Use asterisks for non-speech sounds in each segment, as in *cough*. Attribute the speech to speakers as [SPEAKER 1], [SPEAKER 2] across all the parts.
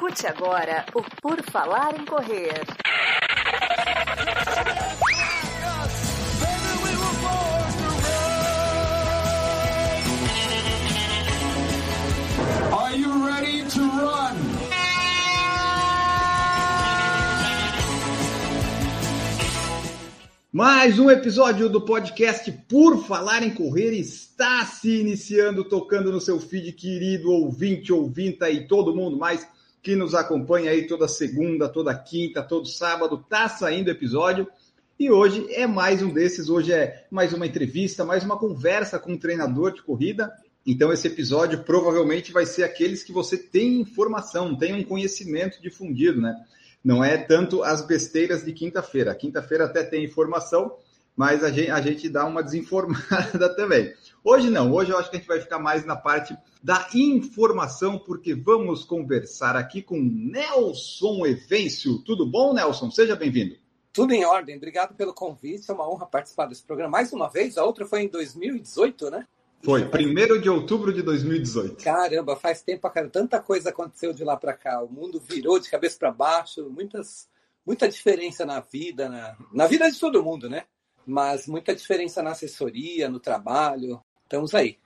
[SPEAKER 1] Escute agora o Por Falar em Correr.
[SPEAKER 2] Are you ready to run?
[SPEAKER 3] Mais um episódio do podcast Por Falar em Correr está se iniciando, tocando no seu feed, querido ouvinte, ouvinta e todo mundo mais que nos acompanha aí toda segunda, toda quinta, todo sábado, tá saindo episódio. E hoje é mais um desses, hoje é mais uma entrevista, mais uma conversa com um treinador de corrida. Então esse episódio provavelmente vai ser aqueles que você tem informação, tem um conhecimento difundido, né? Não é tanto as besteiras de quinta-feira. Quinta-feira até tem informação, mas a gente, a gente dá uma desinformada *laughs* também. Hoje não, hoje eu acho que a gente vai ficar mais na parte da informação, porque vamos conversar aqui com Nelson Evêncio. Tudo bom, Nelson? Seja bem-vindo.
[SPEAKER 4] Tudo em ordem, obrigado pelo convite. É uma honra participar desse programa mais uma vez. A outra foi em 2018, né?
[SPEAKER 3] Foi, 1 de outubro de 2018.
[SPEAKER 4] Caramba, faz tempo, cara. Tanta coisa aconteceu de lá para cá. O mundo virou de cabeça para baixo, muitas, muita diferença na vida, na, na vida de todo mundo, né? Mas muita diferença na assessoria, no trabalho. Estamos aí.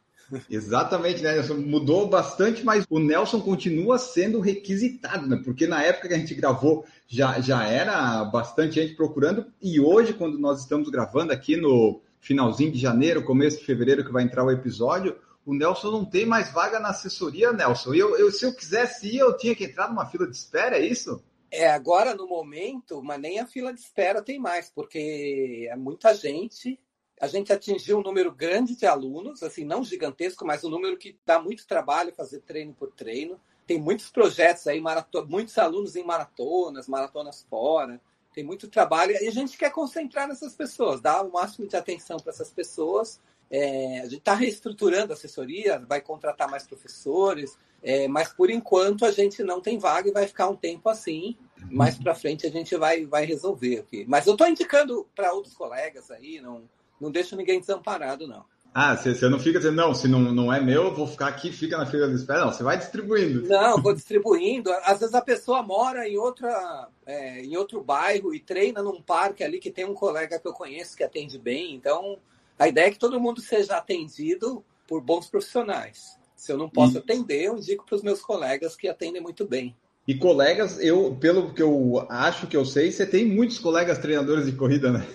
[SPEAKER 3] Exatamente, né? Mudou bastante, mas o Nelson continua sendo requisitado, né? Porque na época que a gente gravou já, já era bastante gente procurando, e hoje, quando nós estamos gravando aqui no finalzinho de janeiro, começo de fevereiro, que vai entrar o episódio, o Nelson não tem mais vaga na assessoria, Nelson. Eu, eu, se eu quisesse ir, eu tinha que entrar numa fila de espera, é isso?
[SPEAKER 4] É, agora no momento, mas nem a fila de espera tem mais, porque é muita gente. A gente atingiu um número grande de alunos, assim, não gigantesco, mas um número que dá muito trabalho fazer treino por treino. Tem muitos projetos aí, muitos alunos em maratonas, maratonas fora tem muito trabalho e a gente quer concentrar nessas pessoas, dar o máximo de atenção para essas pessoas. É, a gente está reestruturando a assessoria, vai contratar mais professores, é, mas por enquanto a gente não tem vaga e vai ficar um tempo assim. Mais para frente a gente vai, vai resolver aqui. Mas eu estou indicando para outros colegas aí, não, não deixo ninguém desamparado, não.
[SPEAKER 3] Ah, você não fica dizendo, não, se não, não é meu, eu vou ficar aqui, fica na fila de espera. Não, você vai distribuindo.
[SPEAKER 4] Não, vou distribuindo. Às vezes a pessoa mora em, outra, é, em outro bairro e treina num parque ali que tem um colega que eu conheço que atende bem. Então, a ideia é que todo mundo seja atendido por bons profissionais. Se eu não posso atender, eu indico para os meus colegas que atendem muito bem.
[SPEAKER 3] E colegas, eu, pelo que eu acho que eu sei, você tem muitos colegas treinadores de corrida, né?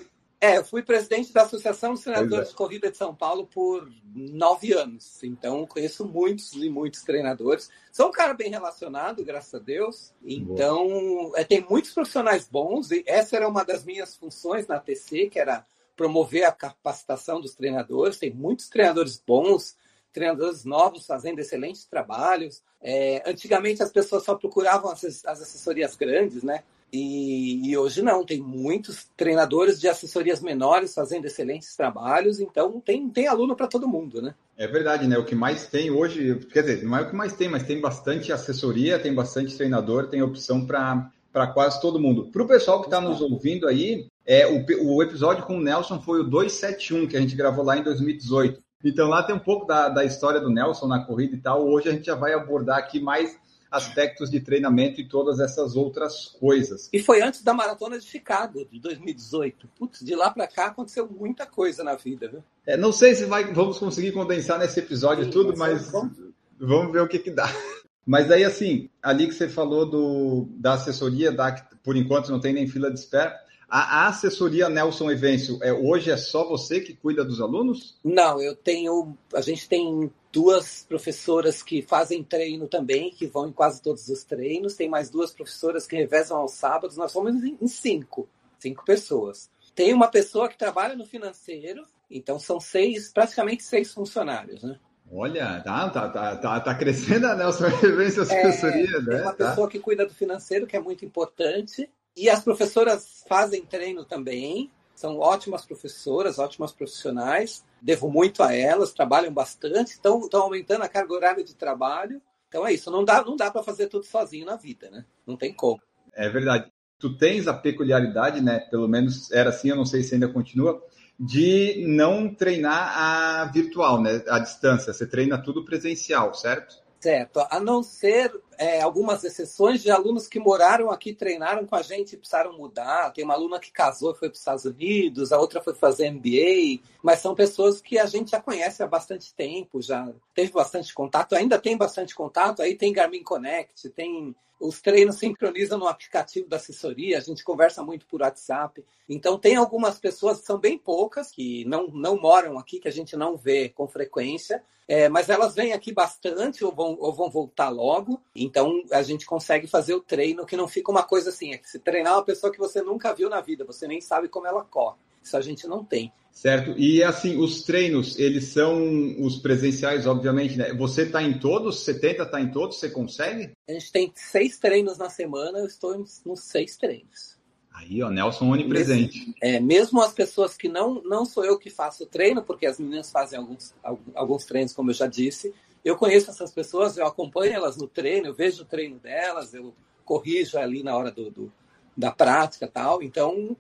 [SPEAKER 4] É, eu fui presidente da Associação dos Treinadores é. de Corrida de São Paulo por nove anos. Então, conheço muitos e muitos treinadores. Sou um cara bem relacionado, graças a Deus. Então, é, tem muitos profissionais bons. E essa era uma das minhas funções na TC, que era promover a capacitação dos treinadores. Tem muitos treinadores bons, treinadores novos fazendo excelentes trabalhos. É, antigamente, as pessoas só procuravam as, as assessorias grandes, né? E, e, hoje não, tem muitos treinadores de assessorias menores fazendo excelentes trabalhos, então tem, tem aluno para todo mundo, né?
[SPEAKER 3] É verdade, né? O que mais tem hoje, quer dizer, não é o que mais tem, mas tem bastante assessoria, tem bastante treinador, tem opção para quase todo mundo. Para o pessoal que está nos ouvindo aí, é, o, o episódio com o Nelson foi o 271, que a gente gravou lá em 2018. Então lá tem um pouco da, da história do Nelson na corrida e tal. Hoje a gente já vai abordar aqui mais aspectos de treinamento e todas essas outras coisas.
[SPEAKER 4] E foi antes da maratona de Chicago, de 2018. Putz, de lá para cá aconteceu muita coisa na vida, viu?
[SPEAKER 3] É, não sei se vai, vamos conseguir condensar nesse episódio Sim, tudo, mas vamos ver o que, que dá. Mas aí, assim, ali que você falou do, da assessoria, da, por enquanto não tem nem fila de espera. A, assessoria Nelson Evêncio, é, hoje é só você que cuida dos alunos?
[SPEAKER 4] Não, eu tenho. A gente tem duas professoras que fazem treino também, que vão em quase todos os treinos. Tem mais duas professoras que revezam aos sábados. Nós somos em cinco, cinco pessoas. Tem uma pessoa que trabalha no financeiro, então são seis, praticamente seis funcionários, né?
[SPEAKER 3] Olha, tá, tá, tá, tá, tá crescendo a Nelson Evêncio Assessoria, é,
[SPEAKER 4] né? Tem uma tá. pessoa que cuida do financeiro, que é muito importante. E as professoras fazem treino também, são ótimas professoras, ótimas profissionais. Devo muito a elas, trabalham bastante, estão, aumentando a carga horária de trabalho. Então é isso, não dá, não dá para fazer tudo sozinho na vida, né? Não tem como.
[SPEAKER 3] É verdade. Tu tens a peculiaridade, né? Pelo menos era assim, eu não sei se ainda continua, de não treinar a virtual, né? A distância. Você treina tudo presencial, certo?
[SPEAKER 4] Certo. A não ser é, algumas exceções de alunos que moraram aqui, treinaram com a gente e precisaram mudar. Tem uma aluna que casou e foi para os Estados Unidos, a outra foi fazer MBA, mas são pessoas que a gente já conhece há bastante tempo, já teve bastante contato, ainda tem bastante contato. Aí tem Garmin Connect, tem os treinos sincronizam no aplicativo da assessoria, a gente conversa muito por WhatsApp. Então, tem algumas pessoas, são bem poucas, que não, não moram aqui, que a gente não vê com frequência, é, mas elas vêm aqui bastante ou vão, ou vão voltar logo. Então, a gente consegue fazer o treino que não fica uma coisa assim, é que se treinar uma pessoa que você nunca viu na vida, você nem sabe como ela corre. Isso a gente não tem.
[SPEAKER 3] Certo. E assim, os treinos, eles são os presenciais, obviamente, né? Você está em todos? 70 está em todos? Você consegue?
[SPEAKER 4] A gente tem seis treinos na semana, eu estou nos seis treinos.
[SPEAKER 3] Aí, ó, Nelson onipresente.
[SPEAKER 4] Mesmo, é, mesmo as pessoas que não, não sou eu que faço o treino, porque as meninas fazem alguns, alguns treinos, como eu já disse, eu conheço essas pessoas, eu acompanho elas no treino, eu vejo o treino delas, eu corrijo ali na hora do, do da prática tal. Então,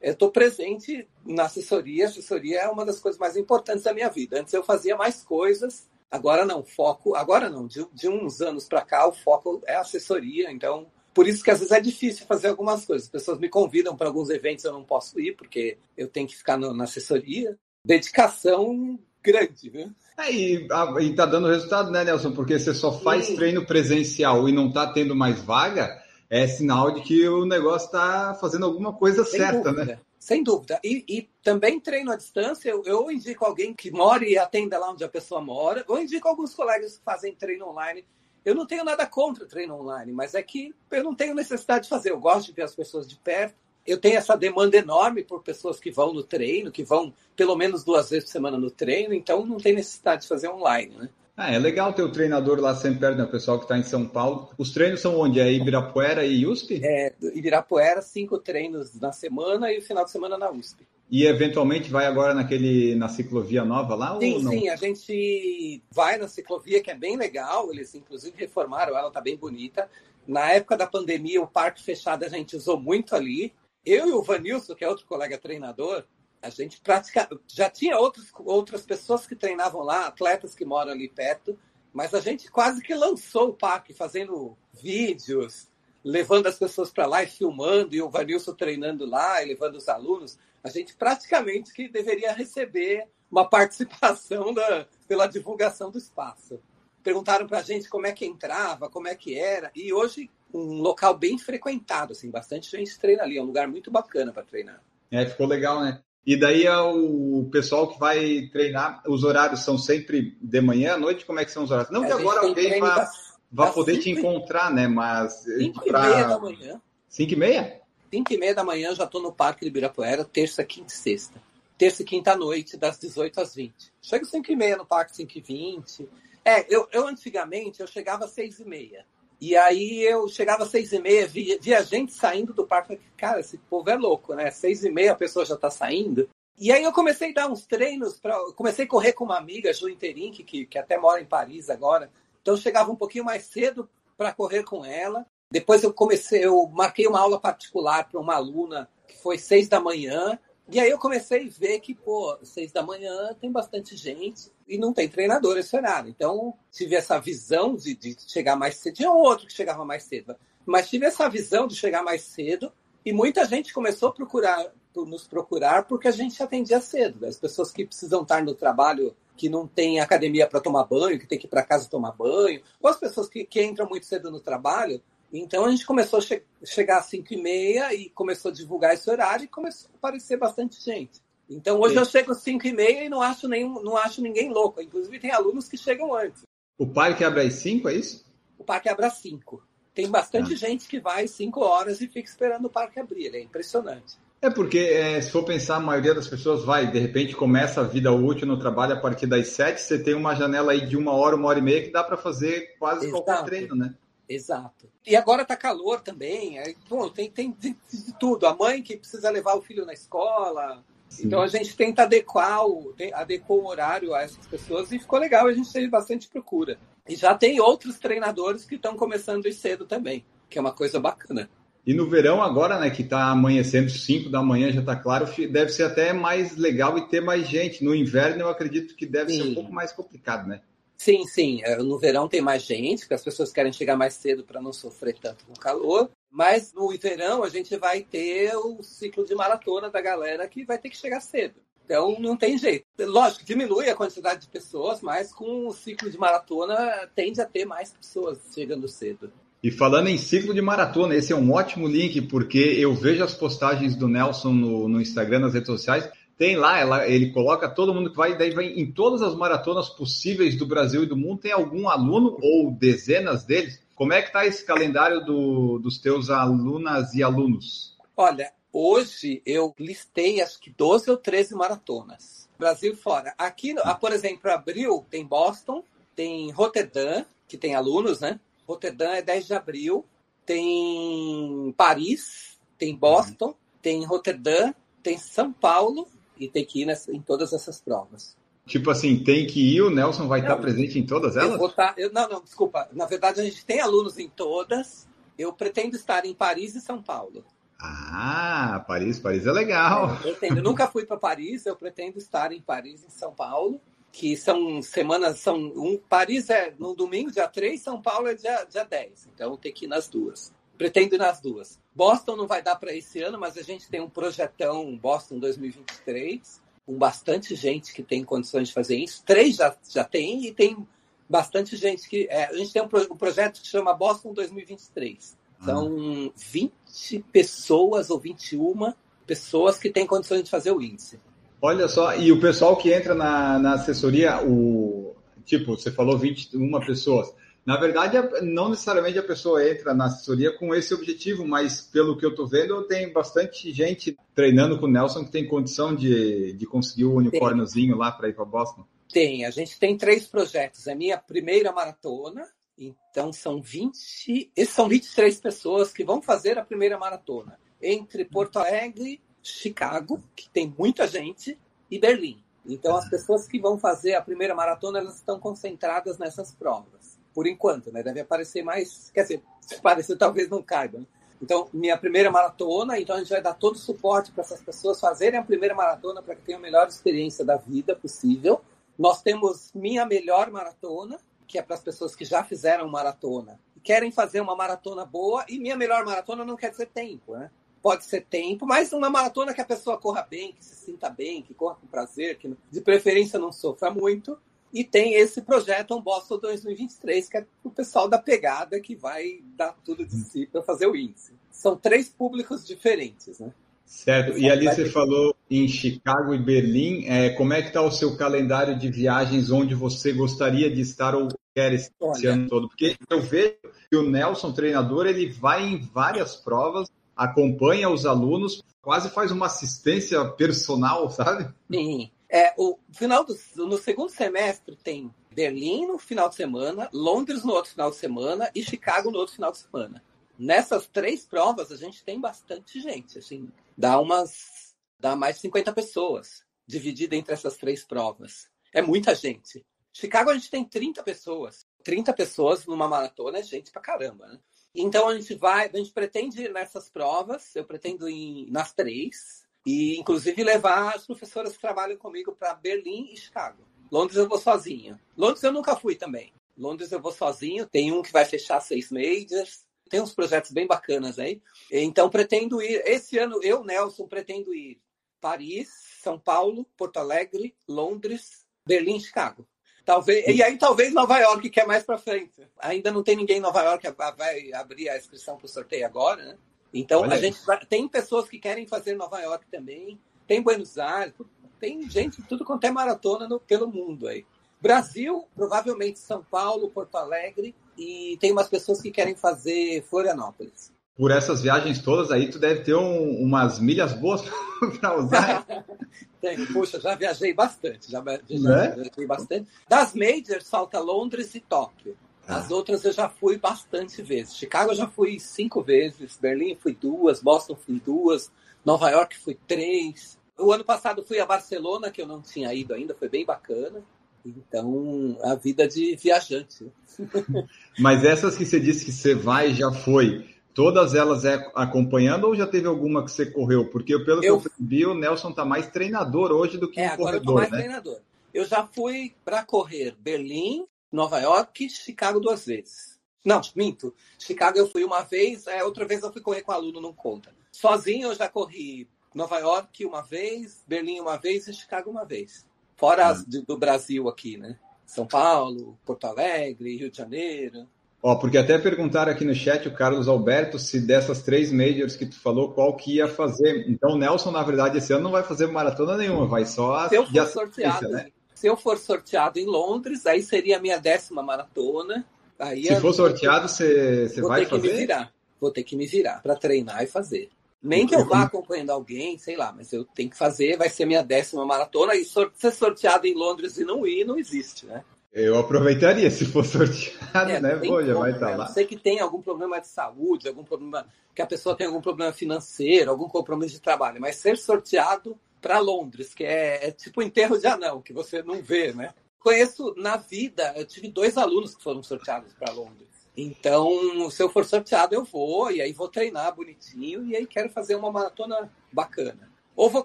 [SPEAKER 4] eu estou presente na assessoria. A assessoria é uma das coisas mais importantes da minha vida. Antes eu fazia mais coisas, agora não. Foco, agora não. De, de uns anos para cá, o foco é assessoria. Então, por isso que às vezes é difícil fazer algumas coisas. As pessoas me convidam para alguns eventos, eu não posso ir porque eu tenho que ficar no, na assessoria. Dedicação grande, viu?
[SPEAKER 3] É, e, e tá dando resultado, né, Nelson? Porque você só faz Sim. treino presencial e não tá tendo mais vaga é sinal de que o negócio está fazendo alguma coisa Sem certa,
[SPEAKER 4] dúvida.
[SPEAKER 3] né?
[SPEAKER 4] Sem dúvida. E, e, também treino à distância, eu, eu indico alguém que mora e atenda lá onde a pessoa mora, ou indico alguns colegas que fazem treino online. Eu não tenho nada contra treino online, mas é que eu não tenho necessidade de fazer. Eu gosto de ver as pessoas de perto. Eu tenho essa demanda enorme por pessoas que vão no treino, que vão pelo menos duas vezes por semana no treino, então não tem necessidade de fazer online, né?
[SPEAKER 3] Ah, é legal ter o treinador lá sempre perto, né? O pessoal que está em São Paulo. Os treinos são onde? É Ibirapuera e USP?
[SPEAKER 4] É, Ibirapuera, cinco treinos na semana e o final de semana na USP.
[SPEAKER 3] E eventualmente vai agora naquele na ciclovia nova lá?
[SPEAKER 4] Sim, sim, a gente vai na ciclovia que é bem legal. Eles inclusive reformaram ela, tá bem bonita. Na época da pandemia, o parque fechado a gente usou muito ali. Eu e o Vanilson, que é outro colega treinador, a gente pratica... já tinha outros, outras pessoas que treinavam lá, atletas que moram ali perto, mas a gente quase que lançou o parque, fazendo vídeos, levando as pessoas para lá e filmando, e o Vanilson treinando lá e levando os alunos. A gente praticamente que deveria receber uma *laughs* participação da, pela divulgação do espaço. Perguntaram para a gente como é que entrava, como é que era, e hoje um local bem frequentado, assim, bastante gente treina ali, é um lugar muito bacana para treinar.
[SPEAKER 3] É, ficou legal, né? E daí é o pessoal que vai treinar, os horários são sempre de manhã à noite? Como é que são os horários? Não que agora alguém vá, vá poder te encontrar, né? Mas.
[SPEAKER 4] 5 pra... e meia da manhã.
[SPEAKER 3] 5 e meia?
[SPEAKER 4] 5 e meia da manhã eu já estou no Parque de Ibirapuera, terça, quinta e sexta. Terça e quinta à noite, das 18 às 20. Chego 5 e meia no Parque, 5 e 20. É, eu, eu antigamente eu chegava às 6 e meia. E aí eu chegava às seis e meia, via, via gente saindo do parque. Cara, esse povo é louco, né? Seis e meia a pessoa já está saindo. E aí eu comecei a dar uns treinos, pra, comecei a correr com uma amiga, Ju Interink, que, que até mora em Paris agora. Então eu chegava um pouquinho mais cedo para correr com ela. Depois eu comecei, eu marquei uma aula particular para uma aluna que foi seis da manhã. E aí eu comecei a ver que, pô, seis da manhã tem bastante gente e não tem treinador esse horário. Então, tive essa visão de, de chegar mais cedo. Tinha outro que chegava mais cedo, mas tive essa visão de chegar mais cedo e muita gente começou a procurar, nos procurar porque a gente atendia cedo. As pessoas que precisam estar no trabalho, que não tem academia para tomar banho, que tem que ir para casa tomar banho, ou as pessoas que, que entram muito cedo no trabalho, então a gente começou a che chegar às 5 e meia e começou a divulgar esse horário e começou a aparecer bastante gente. Então hoje Sim. eu chego às 5 e meia e não acho, nenhum, não acho ninguém louco. Inclusive tem alunos que chegam antes.
[SPEAKER 3] O parque abre às 5, é isso?
[SPEAKER 4] O parque abre às 5. Tem bastante ah. gente que vai 5 horas e fica esperando o parque abrir. É impressionante.
[SPEAKER 3] É porque, é, se for pensar, a maioria das pessoas vai, de repente começa a vida útil no trabalho a partir das 7, você tem uma janela aí de uma hora, uma hora e meia que dá para fazer quase Exato. qualquer treino, né?
[SPEAKER 4] Exato. E agora tá calor também. É, bom, tem, tem, tem tudo. A mãe que precisa levar o filho na escola. Sim. Então a gente tenta adequar o, adequar o horário a essas pessoas e ficou legal. A gente teve bastante procura. E já tem outros treinadores que estão começando cedo também, que é uma coisa bacana.
[SPEAKER 3] E no verão agora, né, que está amanhecendo 5 da manhã, já está claro, deve ser até mais legal e ter mais gente. No inverno eu acredito que deve Sim. ser um pouco mais complicado, né?
[SPEAKER 4] Sim, sim. É, no verão tem mais gente, porque as pessoas querem chegar mais cedo para não sofrer tanto com calor. Mas no verão a gente vai ter o ciclo de maratona da galera que vai ter que chegar cedo. Então não tem jeito. Lógico, diminui a quantidade de pessoas, mas com o ciclo de maratona tende a ter mais pessoas chegando cedo.
[SPEAKER 3] E falando em ciclo de maratona, esse é um ótimo link, porque eu vejo as postagens do Nelson no, no Instagram, nas redes sociais. Tem lá, ela, ele coloca todo mundo que vai, daí vai em todas as maratonas possíveis do Brasil e do mundo. Tem algum aluno ou dezenas deles? Como é que está esse calendário do, dos teus alunas e alunos?
[SPEAKER 4] Olha, hoje eu listei acho que 12 ou 13 maratonas. Brasil fora. Aqui, por exemplo, abril tem Boston, tem Roterdã, que tem alunos, né? Roterdã é 10 de abril. Tem Paris, tem Boston, uhum. tem Roterdã, tem São Paulo e tem que ir nessa, em todas essas provas.
[SPEAKER 3] Tipo assim, tem que ir, o Nelson vai não, estar presente em todas elas?
[SPEAKER 4] Eu estar, eu, não, não, desculpa. Na verdade, a gente tem alunos em todas. Eu pretendo estar em Paris e São Paulo.
[SPEAKER 3] Ah, Paris, Paris é legal.
[SPEAKER 4] É, eu, pretendo, eu nunca fui para Paris, eu pretendo estar em Paris e São Paulo que são semanas, são um, Paris é no domingo, dia 3, São Paulo é dia, dia 10. Então tem que ir nas duas. Pretendo ir nas duas. Boston não vai dar para esse ano, mas a gente tem um projetão Boston 2023, com bastante gente que tem condições de fazer isso. Três já, já tem e tem bastante gente que. É, a gente tem um, um, projeto que chama Boston 2023. São ah. 20 pessoas ou 21 pessoas que têm condições de fazer o índice.
[SPEAKER 3] Olha só, e o pessoal que entra na, na assessoria, o tipo, você falou 21 pessoas. Na verdade, não necessariamente a pessoa entra na assessoria com esse objetivo, mas pelo que eu estou vendo, tem bastante gente treinando com o Nelson que tem condição de, de conseguir o unicórniozinho lá para ir para Boston.
[SPEAKER 4] Tem, a gente tem três projetos. É minha primeira maratona, então são 20, esses são 23 pessoas que vão fazer a primeira maratona entre Porto Alegre, Chicago, que tem muita gente, e Berlim. Então, as pessoas que vão fazer a primeira maratona, elas estão concentradas nessas provas. Por enquanto, né? Deve aparecer mais... Quer dizer, *laughs* se aparecer, talvez não caiba. Né? Então, minha primeira maratona, então a gente vai dar todo o suporte para essas pessoas fazerem a primeira maratona para que tenham a melhor experiência da vida possível. Nós temos minha melhor maratona, que é para as pessoas que já fizeram maratona e querem fazer uma maratona boa, e minha melhor maratona não quer dizer tempo, né? pode ser tempo, mas uma maratona que a pessoa corra bem, que se sinta bem, que corra com prazer, que de preferência não sofra muito. E tem esse projeto um Boston 2023, que é o pessoal da pegada que vai dar tudo de si para fazer o índice. São três públicos diferentes, né?
[SPEAKER 3] Certo. E ali você falou em Chicago e Berlim. É, como é que está o seu calendário de viagens onde você gostaria de estar ou quer esse Olha, ano todo? Porque eu vejo que o Nelson, treinador, ele vai em várias provas acompanha os alunos, quase faz uma assistência personal, sabe?
[SPEAKER 4] Sim. É, o final do, no segundo semestre tem Berlim no final de semana, Londres no outro final de semana e Chicago no outro final de semana. Nessas três provas a gente tem bastante gente, assim, dá umas dá mais de 50 pessoas dividida entre essas três provas. É muita gente. Chicago a gente tem 30 pessoas. 30 pessoas numa maratona é gente pra caramba, né? Então a gente vai, a gente pretende ir nessas provas, eu pretendo ir nas três, e inclusive levar as professoras que trabalham comigo para Berlim e Chicago. Londres eu vou sozinho. Londres eu nunca fui também. Londres eu vou sozinho, tem um que vai fechar seis majors, tem uns projetos bem bacanas aí. Então pretendo ir, esse ano eu, Nelson, pretendo ir Paris, São Paulo, Porto Alegre, Londres, Berlim e Chicago. Talvez, e aí talvez Nova York, que é mais para frente. Ainda não tem ninguém em Nova York vai abrir a inscrição para o sorteio agora, né? Então Olha a gente tem pessoas que querem fazer Nova York também, tem Buenos Aires, tem gente tudo quanto é maratona no, pelo mundo aí. Brasil, provavelmente São Paulo, Porto Alegre e tem umas pessoas que querem fazer Florianópolis
[SPEAKER 3] por essas viagens todas aí, tu deve ter um, umas milhas boas *laughs* para usar. *laughs*
[SPEAKER 4] Tem, puxa, já viajei bastante, já, já é? viajei bastante. Das majors, falta Londres e Tóquio. Ah. As outras eu já fui bastante vezes. Chicago eu já fui cinco vezes, Berlim fui duas, Boston fui duas, Nova York fui três. O ano passado fui a Barcelona, que eu não tinha ido ainda, foi bem bacana. Então, a vida de viajante. *laughs*
[SPEAKER 3] Mas essas que você disse que você vai já foi, Todas elas é acompanhando ou já teve alguma que você correu? Porque pelo eu... que eu vi, o Nelson está mais treinador hoje do que
[SPEAKER 4] é,
[SPEAKER 3] um
[SPEAKER 4] agora
[SPEAKER 3] corredor,
[SPEAKER 4] eu tô mais
[SPEAKER 3] né?
[SPEAKER 4] treinador. Eu já fui para correr Berlim, Nova York, Chicago duas vezes. Não, minto. Chicago eu fui uma vez, é, outra vez eu fui correr com aluno, não conta. Sozinho eu já corri Nova York uma vez, Berlim uma vez e Chicago uma vez. Fora as de, do Brasil aqui, né? São Paulo, Porto Alegre, Rio de Janeiro.
[SPEAKER 3] Ó, porque até perguntaram aqui no chat o Carlos Alberto se dessas três majors que tu falou, qual que ia fazer. Então o Nelson, na verdade, esse ano não vai fazer maratona nenhuma, vai só
[SPEAKER 4] se eu for sorteado, né? Se eu for sorteado em Londres, aí seria a minha décima maratona. Aí
[SPEAKER 3] se for sorteado, você, vai fazer?
[SPEAKER 4] Vou ter que me virar. Vou ter que me virar para treinar e fazer. Nem que eu vá acompanhando alguém, sei lá, mas eu tenho que fazer, vai ser minha décima maratona, e ser sorteado em Londres e não ir, não existe, né?
[SPEAKER 3] Eu aproveitaria se for *laughs* sorteado, é, né? Já vai estar tá lá.
[SPEAKER 4] Eu sei que tem algum problema de saúde, algum problema que a pessoa tem algum problema financeiro, algum compromisso de trabalho, mas ser sorteado para Londres, que é, é tipo enterro de anão, que você não vê, né? Conheço na vida, eu tive dois alunos que foram sorteados para Londres. Então, se eu for sorteado, eu vou, e aí vou treinar bonitinho, e aí quero fazer uma maratona bacana. Ou vou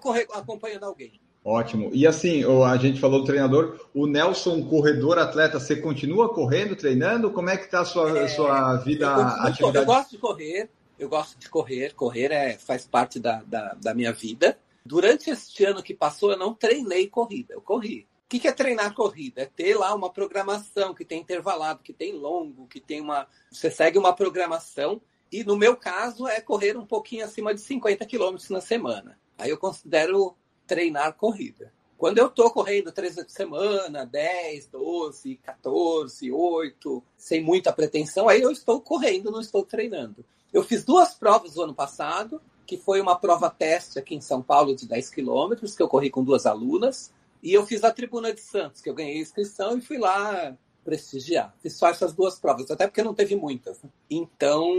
[SPEAKER 4] correr acompanhando alguém.
[SPEAKER 3] Ótimo. E assim, a gente falou do treinador, o Nelson, corredor, atleta, você continua correndo, treinando? Como é que está a sua, é,
[SPEAKER 4] sua
[SPEAKER 3] vida,
[SPEAKER 4] eu, atividade? Eu gosto de correr, eu gosto de correr, correr é, faz parte da, da, da minha vida. Durante este ano que passou, eu não treinei corrida, eu corri que, que é treinar corrida? É ter lá uma programação que tem intervalado, que tem longo, que tem uma. Você segue uma programação. E no meu caso é correr um pouquinho acima de 50 quilômetros na semana. Aí eu considero treinar corrida. Quando eu estou correndo três vezes por semana, 10, 12, 14, 8, sem muita pretensão, aí eu estou correndo, não estou treinando. Eu fiz duas provas no ano passado, que foi uma prova teste aqui em São Paulo de 10 quilômetros, que eu corri com duas alunas. E eu fiz a Tribuna de Santos, que eu ganhei a inscrição e fui lá prestigiar. Fiz só essas duas provas, até porque não teve muitas. Né? Então,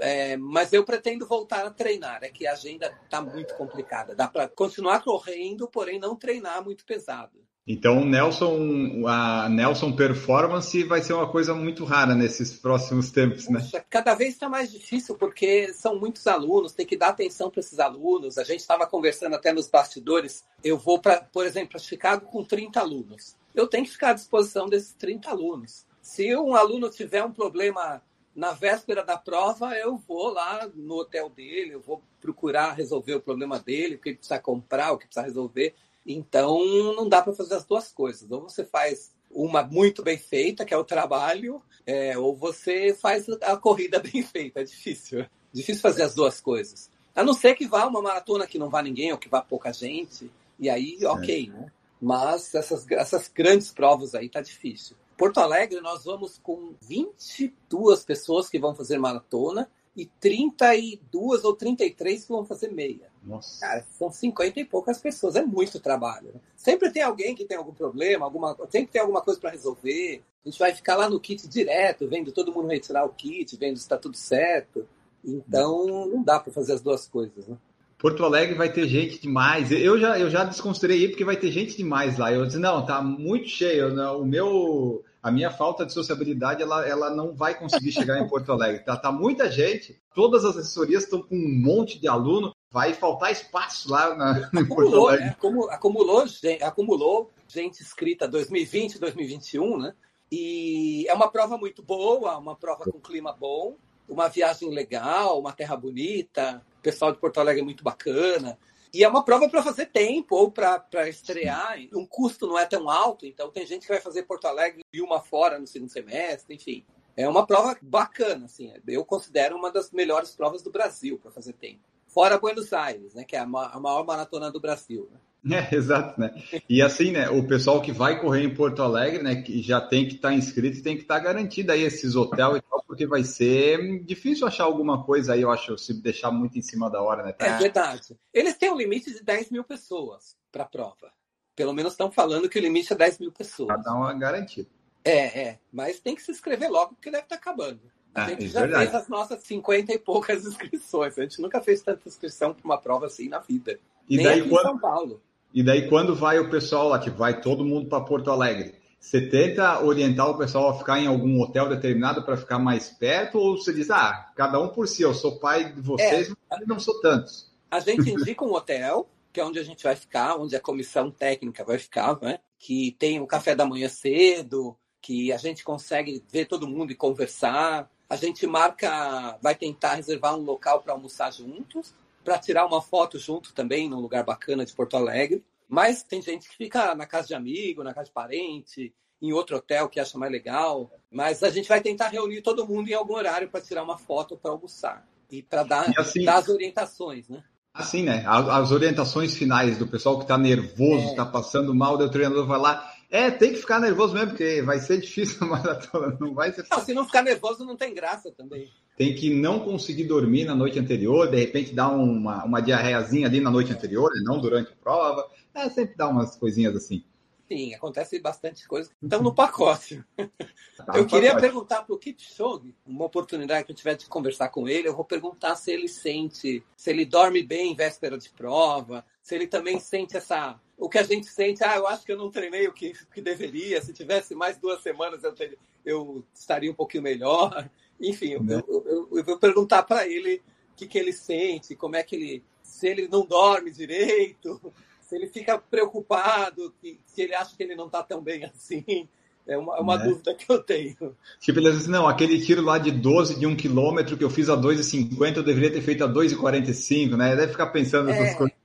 [SPEAKER 4] é, mas eu pretendo voltar a treinar. É que a agenda está muito complicada. Dá para continuar correndo, porém não treinar muito pesado.
[SPEAKER 3] Então, Nelson, a Nelson Performance vai ser uma coisa muito rara nesses próximos tempos, né?
[SPEAKER 4] Cada vez está mais difícil porque são muitos alunos, tem que dar atenção para esses alunos. A gente estava conversando até nos bastidores. Eu vou, para, por exemplo, para Chicago com 30 alunos. Eu tenho que ficar à disposição desses 30 alunos. Se um aluno tiver um problema na véspera da prova, eu vou lá no hotel dele, eu vou procurar resolver o problema dele, o que ele precisa comprar, o que precisa resolver. Então, não dá para fazer as duas coisas. Ou você faz uma muito bem feita, que é o trabalho, é, ou você faz a corrida *laughs* bem feita. É difícil. Difícil fazer as duas coisas. A não ser que vá uma maratona que não vá ninguém, ou que vá pouca gente, e aí, ok, né? Mas essas, essas grandes provas aí tá difícil. Porto Alegre, nós vamos com 22 pessoas que vão fazer maratona e 32 ou 33 que vão fazer meia.
[SPEAKER 3] Nossa.
[SPEAKER 4] Cara, são 50 e poucas pessoas, é muito trabalho. Né? Sempre tem alguém que tem algum problema, alguma, sempre tem alguma coisa para resolver. A gente vai ficar lá no kit direto, vendo todo mundo retirar o kit, vendo se está tudo certo. Então, não dá para fazer as duas coisas, né?
[SPEAKER 3] Porto Alegre vai ter gente demais. Eu já, eu já desconsiderei porque vai ter gente demais lá. Eu disse, não, tá muito cheio. Não, o meu, a minha falta de sociabilidade, ela, ela não vai conseguir chegar em Porto Alegre. Tá, tá muita gente. Todas as assessorias estão com um monte de aluno vai faltar espaço lá na, *laughs*
[SPEAKER 4] acumulou, né? acumulou, acumulou, gente, acumulou gente inscrita 2020, 2021, né? E é uma prova muito boa, uma prova com clima bom, uma viagem legal, uma terra bonita, o pessoal de Porto Alegre é muito bacana. E é uma prova para fazer tempo ou para estrear. Um custo não é tão alto, então tem gente que vai fazer Porto Alegre e uma fora no segundo semestre, enfim. É uma prova bacana, assim. Eu considero uma das melhores provas do Brasil para fazer tempo. Fora Buenos Aires, né? Que é a maior maratona do Brasil. Né? *laughs*
[SPEAKER 3] É, exato, né? E assim, né? O pessoal que vai correr em Porto Alegre, né? Que já tem que estar tá inscrito e tem que estar tá garantido aí esses hotéis e tal, porque vai ser difícil achar alguma coisa aí, eu acho, se deixar muito em cima da hora, né?
[SPEAKER 4] Tá... É verdade. Eles têm um limite de 10 mil pessoas para a prova. Pelo menos estão falando que o limite é 10 mil pessoas. Para
[SPEAKER 3] dar uma garantida.
[SPEAKER 4] É, é. Mas tem que se inscrever logo, porque deve estar tá acabando. A ah, gente já verdade. fez as nossas 50 e poucas *laughs* inscrições. A gente nunca fez tanta inscrição para uma prova assim na vida. E Nem daí, aqui quando... em São Paulo.
[SPEAKER 3] E daí, quando vai o pessoal lá, que vai todo mundo para Porto Alegre, você tenta orientar o pessoal a ficar em algum hotel determinado para ficar mais perto? Ou você diz, ah, cada um por si, eu sou pai de vocês, é, mas não sou tantos?
[SPEAKER 4] A gente indica um hotel, que é onde a gente vai ficar, onde a comissão técnica vai ficar, né? que tem o café da manhã cedo, que a gente consegue ver todo mundo e conversar. A gente marca, vai tentar reservar um local para almoçar juntos, para tirar uma foto junto também num lugar bacana de Porto Alegre. Mas tem gente que fica na casa de amigo, na casa de parente, em outro hotel que acha mais legal. Mas a gente vai tentar reunir todo mundo em algum horário para tirar uma foto para almoçar e para dar, assim, dar as orientações, né?
[SPEAKER 3] Assim, né? As orientações finais do pessoal que está nervoso, está é. passando mal, o treinador vai lá. É, tem que ficar nervoso mesmo, porque vai ser difícil a *laughs* maratona, não vai ser.
[SPEAKER 4] Não, se não ficar nervoso, não tem graça também.
[SPEAKER 3] Tem que não conseguir dormir na noite anterior, de repente dar uma, uma diarreiazinha ali na noite anterior, e não durante a prova. É, sempre dá umas coisinhas assim.
[SPEAKER 4] Sim, acontece bastante coisa. *laughs* Então, no pacote. Tá eu queria pacote. perguntar para o Kipchoge, uma oportunidade que eu tiver de conversar com ele, eu vou perguntar se ele sente, se ele dorme bem em véspera de prova, se ele também sente essa. O que a gente sente, ah, eu acho que eu não treinei o que, que deveria, se tivesse mais duas semanas eu, ter, eu estaria um pouquinho melhor. Enfim, eu, né? eu, eu, eu vou perguntar para ele o que, que ele sente, como é que ele. Se ele não dorme direito, se ele fica preocupado, que, se ele acha que ele não está tão bem assim. É uma, é uma né? dúvida que eu tenho.
[SPEAKER 3] Tipo, ele diz assim, não, aquele tiro lá de 12 de 1 quilômetro que eu fiz a 2,50, eu deveria ter feito a 2,45, né? Deve ficar pensando nessas
[SPEAKER 4] é, coisas.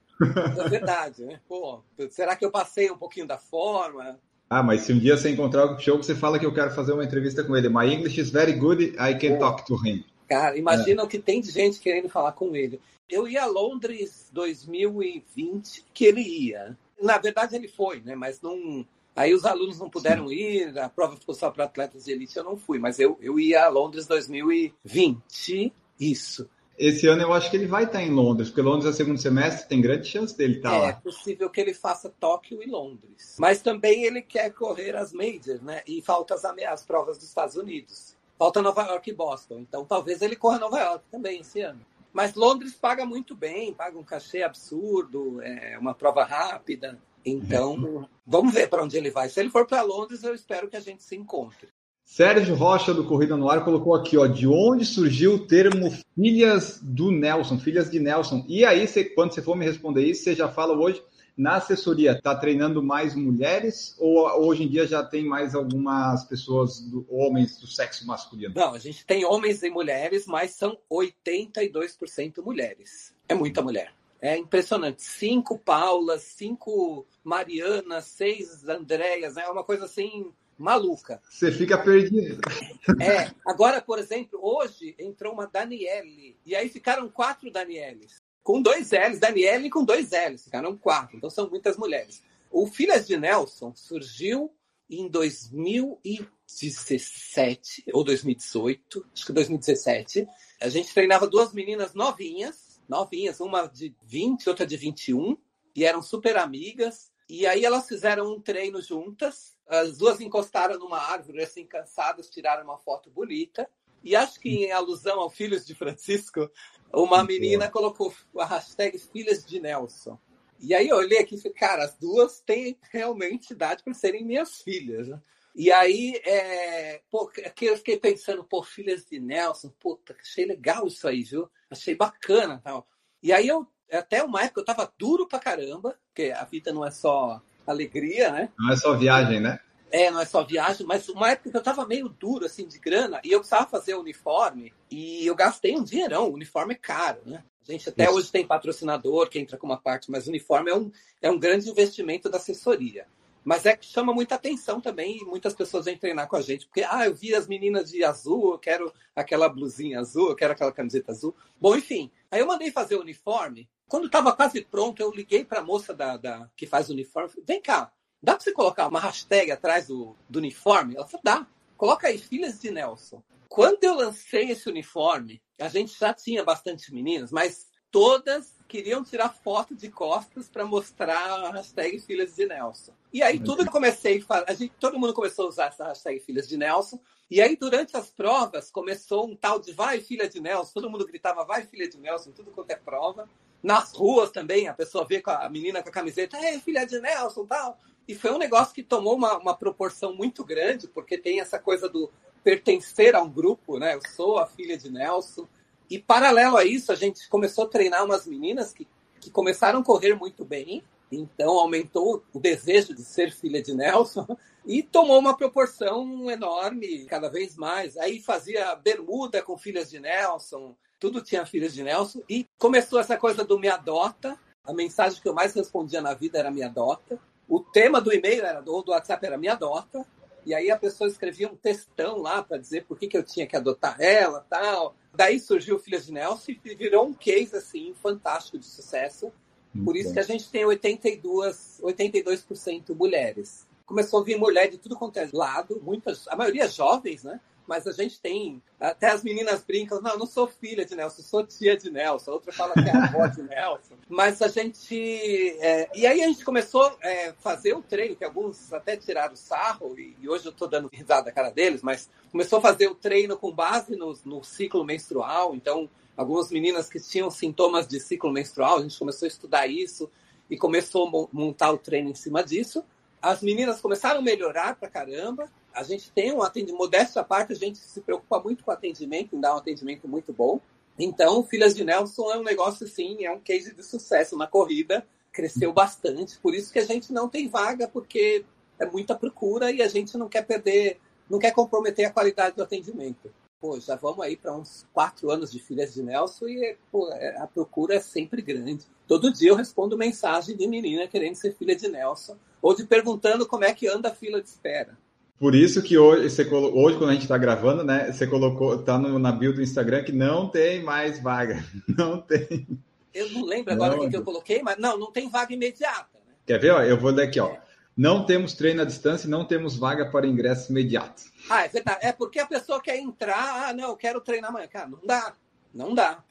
[SPEAKER 4] É verdade, né? Pô, será que eu passei um pouquinho da forma?
[SPEAKER 3] Ah, mas se um dia você encontrar o show, você fala que eu quero fazer uma entrevista com ele. My English is very good, I can talk to him.
[SPEAKER 4] Cara, imagina é. o que tem de gente querendo falar com ele. Eu ia a Londres 2020, que ele ia. Na verdade, ele foi, né? Mas não. Aí os alunos não puderam Sim. ir, a prova ficou só para atletas de elite, eu não fui. Mas eu, eu ia a Londres 2020, isso.
[SPEAKER 3] Esse ano eu acho que ele vai estar em Londres, porque Londres é segundo semestre, tem grande chance dele estar é, lá.
[SPEAKER 4] É possível que ele faça Tóquio e Londres. Mas também ele quer correr as majors, né? E falta as, as provas dos Estados Unidos. Falta Nova York e Boston. Então talvez ele corra Nova York também esse ano. Mas Londres paga muito bem, paga um cachê absurdo, é uma prova rápida. Então, vamos ver para onde ele vai. Se ele for para Londres, eu espero que a gente se encontre.
[SPEAKER 3] Sérgio Rocha, do Corrida no Ar, colocou aqui, ó, de onde surgiu o termo filhas do Nelson, filhas de Nelson. E aí, você, quando você for me responder isso, você já fala hoje na assessoria, está treinando mais mulheres ou hoje em dia já tem mais algumas pessoas, do, homens do sexo masculino?
[SPEAKER 4] Não, a gente tem homens e mulheres, mas são 82% mulheres. É muita mulher. É impressionante. Cinco Paulas, cinco Marianas, seis Andréas, é uma coisa assim maluca.
[SPEAKER 3] Você fica perdido. *laughs*
[SPEAKER 4] É. Agora, por exemplo, hoje entrou uma Daniele. E aí ficaram quatro Danieles com dois L's, Daniele com dois L's, ficaram quatro, então são muitas mulheres. O Filhas de Nelson surgiu em 2017 ou 2018, acho que 2017. A gente treinava duas meninas novinhas, novinhas, uma de 20, outra de 21, e eram super amigas. E aí elas fizeram um treino juntas. As duas encostaram numa árvore, assim, cansadas, tiraram uma foto bonita. E acho que em alusão ao Filhos de Francisco, uma menina colocou a hashtag Filhas de Nelson. E aí eu olhei aqui e falei, cara, as duas têm realmente idade para serem minhas filhas. Né? E aí, é, pô, aqui eu fiquei pensando, pô, filhas de Nelson, puta, achei legal isso aí, viu? Achei bacana tal. E aí eu, até uma época eu tava duro pra caramba, porque a vida não é só alegria, né?
[SPEAKER 3] Não é só viagem, né?
[SPEAKER 4] É, não é só viagem, mas uma época que eu tava meio duro, assim, de grana, e eu precisava fazer o uniforme, e eu gastei um dinheirão, o uniforme é caro, né? A gente até Isso. hoje tem patrocinador que entra com uma parte, mas o uniforme é um, é um grande investimento da assessoria. Mas é que chama muita atenção também, e muitas pessoas vêm treinar com a gente, porque, ah, eu vi as meninas de azul, eu quero aquela blusinha azul, eu quero aquela camiseta azul. Bom, enfim, aí eu mandei fazer o uniforme, quando estava quase pronto, eu liguei para a moça da, da, que faz o uniforme, vem cá, Dá para você colocar uma hashtag atrás do, do uniforme? Ela falou, dá. Coloca aí, filhas de Nelson. Quando eu lancei esse uniforme, a gente já tinha bastante meninas, mas todas queriam tirar foto de costas para mostrar a hashtag Filhas de Nelson. E aí tudo que eu comecei a gente, todo mundo começou a usar essa hashtag Filhas de Nelson. E aí durante as provas começou um tal de vai filha de Nelson, todo mundo gritava vai filha de Nelson, tudo quanto é prova. Nas ruas também, a pessoa vê a menina com a camiseta, é filha de Nelson, tal. E foi um negócio que tomou uma, uma proporção muito grande, porque tem essa coisa do pertencer a um grupo, né? Eu sou a filha de Nelson. E paralelo a isso, a gente começou a treinar umas meninas que, que começaram a correr muito bem, então aumentou o desejo de ser filha de Nelson. *laughs* E tomou uma proporção enorme, cada vez mais. Aí fazia bermuda com filhas de Nelson, tudo tinha filhas de Nelson. E começou essa coisa do me adota. A mensagem que eu mais respondia na vida era me adota. O tema do e-mail era, ou do WhatsApp era me adota. E aí a pessoa escrevia um textão lá para dizer por que, que eu tinha que adotar ela tal. Daí surgiu Filhas de Nelson e virou um case assim fantástico de sucesso. Muito por isso bom. que a gente tem 82, 82% mulheres. Começou a vir mulher de tudo quanto é lado, muitas, a maioria jovens, né? Mas a gente tem. Até as meninas brincam, não, eu não sou filha de Nelson, sou tia de Nelson. Outra fala que é avó de Nelson. *laughs* Mas a gente. É, e aí a gente começou a é, fazer o treino, que alguns até tiraram sarro, e, e hoje eu estou dando risada da cara deles, mas começou a fazer o treino com base no, no ciclo menstrual. Então, algumas meninas que tinham sintomas de ciclo menstrual, a gente começou a estudar isso e começou a montar o treino em cima disso. As meninas começaram a melhorar pra caramba a gente tem um atendimento, modéstia à parte, a gente se preocupa muito com o atendimento, dar um atendimento muito bom. Então, Filhas de Nelson é um negócio, sim, é um case de sucesso na corrida, cresceu bastante, por isso que a gente não tem vaga, porque é muita procura e a gente não quer perder, não quer comprometer a qualidade do atendimento. Pô, já vamos aí para uns quatro anos de Filhas de Nelson e pô, é, a procura é sempre grande. Todo dia eu respondo mensagem de menina querendo ser filha de Nelson ou de perguntando como é que anda a fila de espera.
[SPEAKER 3] Por isso que hoje, você, hoje quando a gente está gravando, né, você colocou, tá no, na bio do Instagram que não tem mais vaga. *laughs* Não tem.
[SPEAKER 4] Eu não lembro agora o que eu coloquei, mas não, não tem vaga imediata. Né?
[SPEAKER 3] Quer ver? Ó, eu vou ler aqui, ó. Não temos treino à distância e não temos vaga para ingresso imediato.
[SPEAKER 4] Ah, é verdade. É porque a pessoa quer entrar, ah, não, eu quero treinar amanhã. Cara, não dá. Não dá.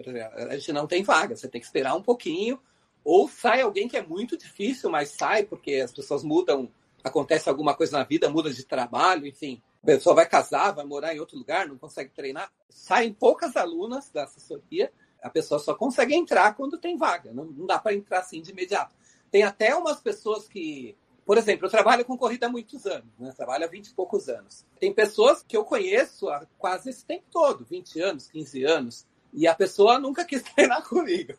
[SPEAKER 4] A gente não tem vaga. Você tem que esperar um pouquinho. Ou sai alguém que é muito difícil, mas sai porque as pessoas mudam acontece alguma coisa na vida, muda de trabalho, enfim, a pessoa vai casar, vai morar em outro lugar, não consegue treinar. Saem poucas alunas da assessoria, a pessoa só consegue entrar quando tem vaga, não, não dá para entrar assim de imediato. Tem até umas pessoas que, por exemplo, eu trabalho com corrida há muitos anos, né? trabalho há 20 e poucos anos. Tem pessoas que eu conheço há quase esse tempo todo, 20 anos, 15 anos, e a pessoa nunca quis *laughs* treinar comigo.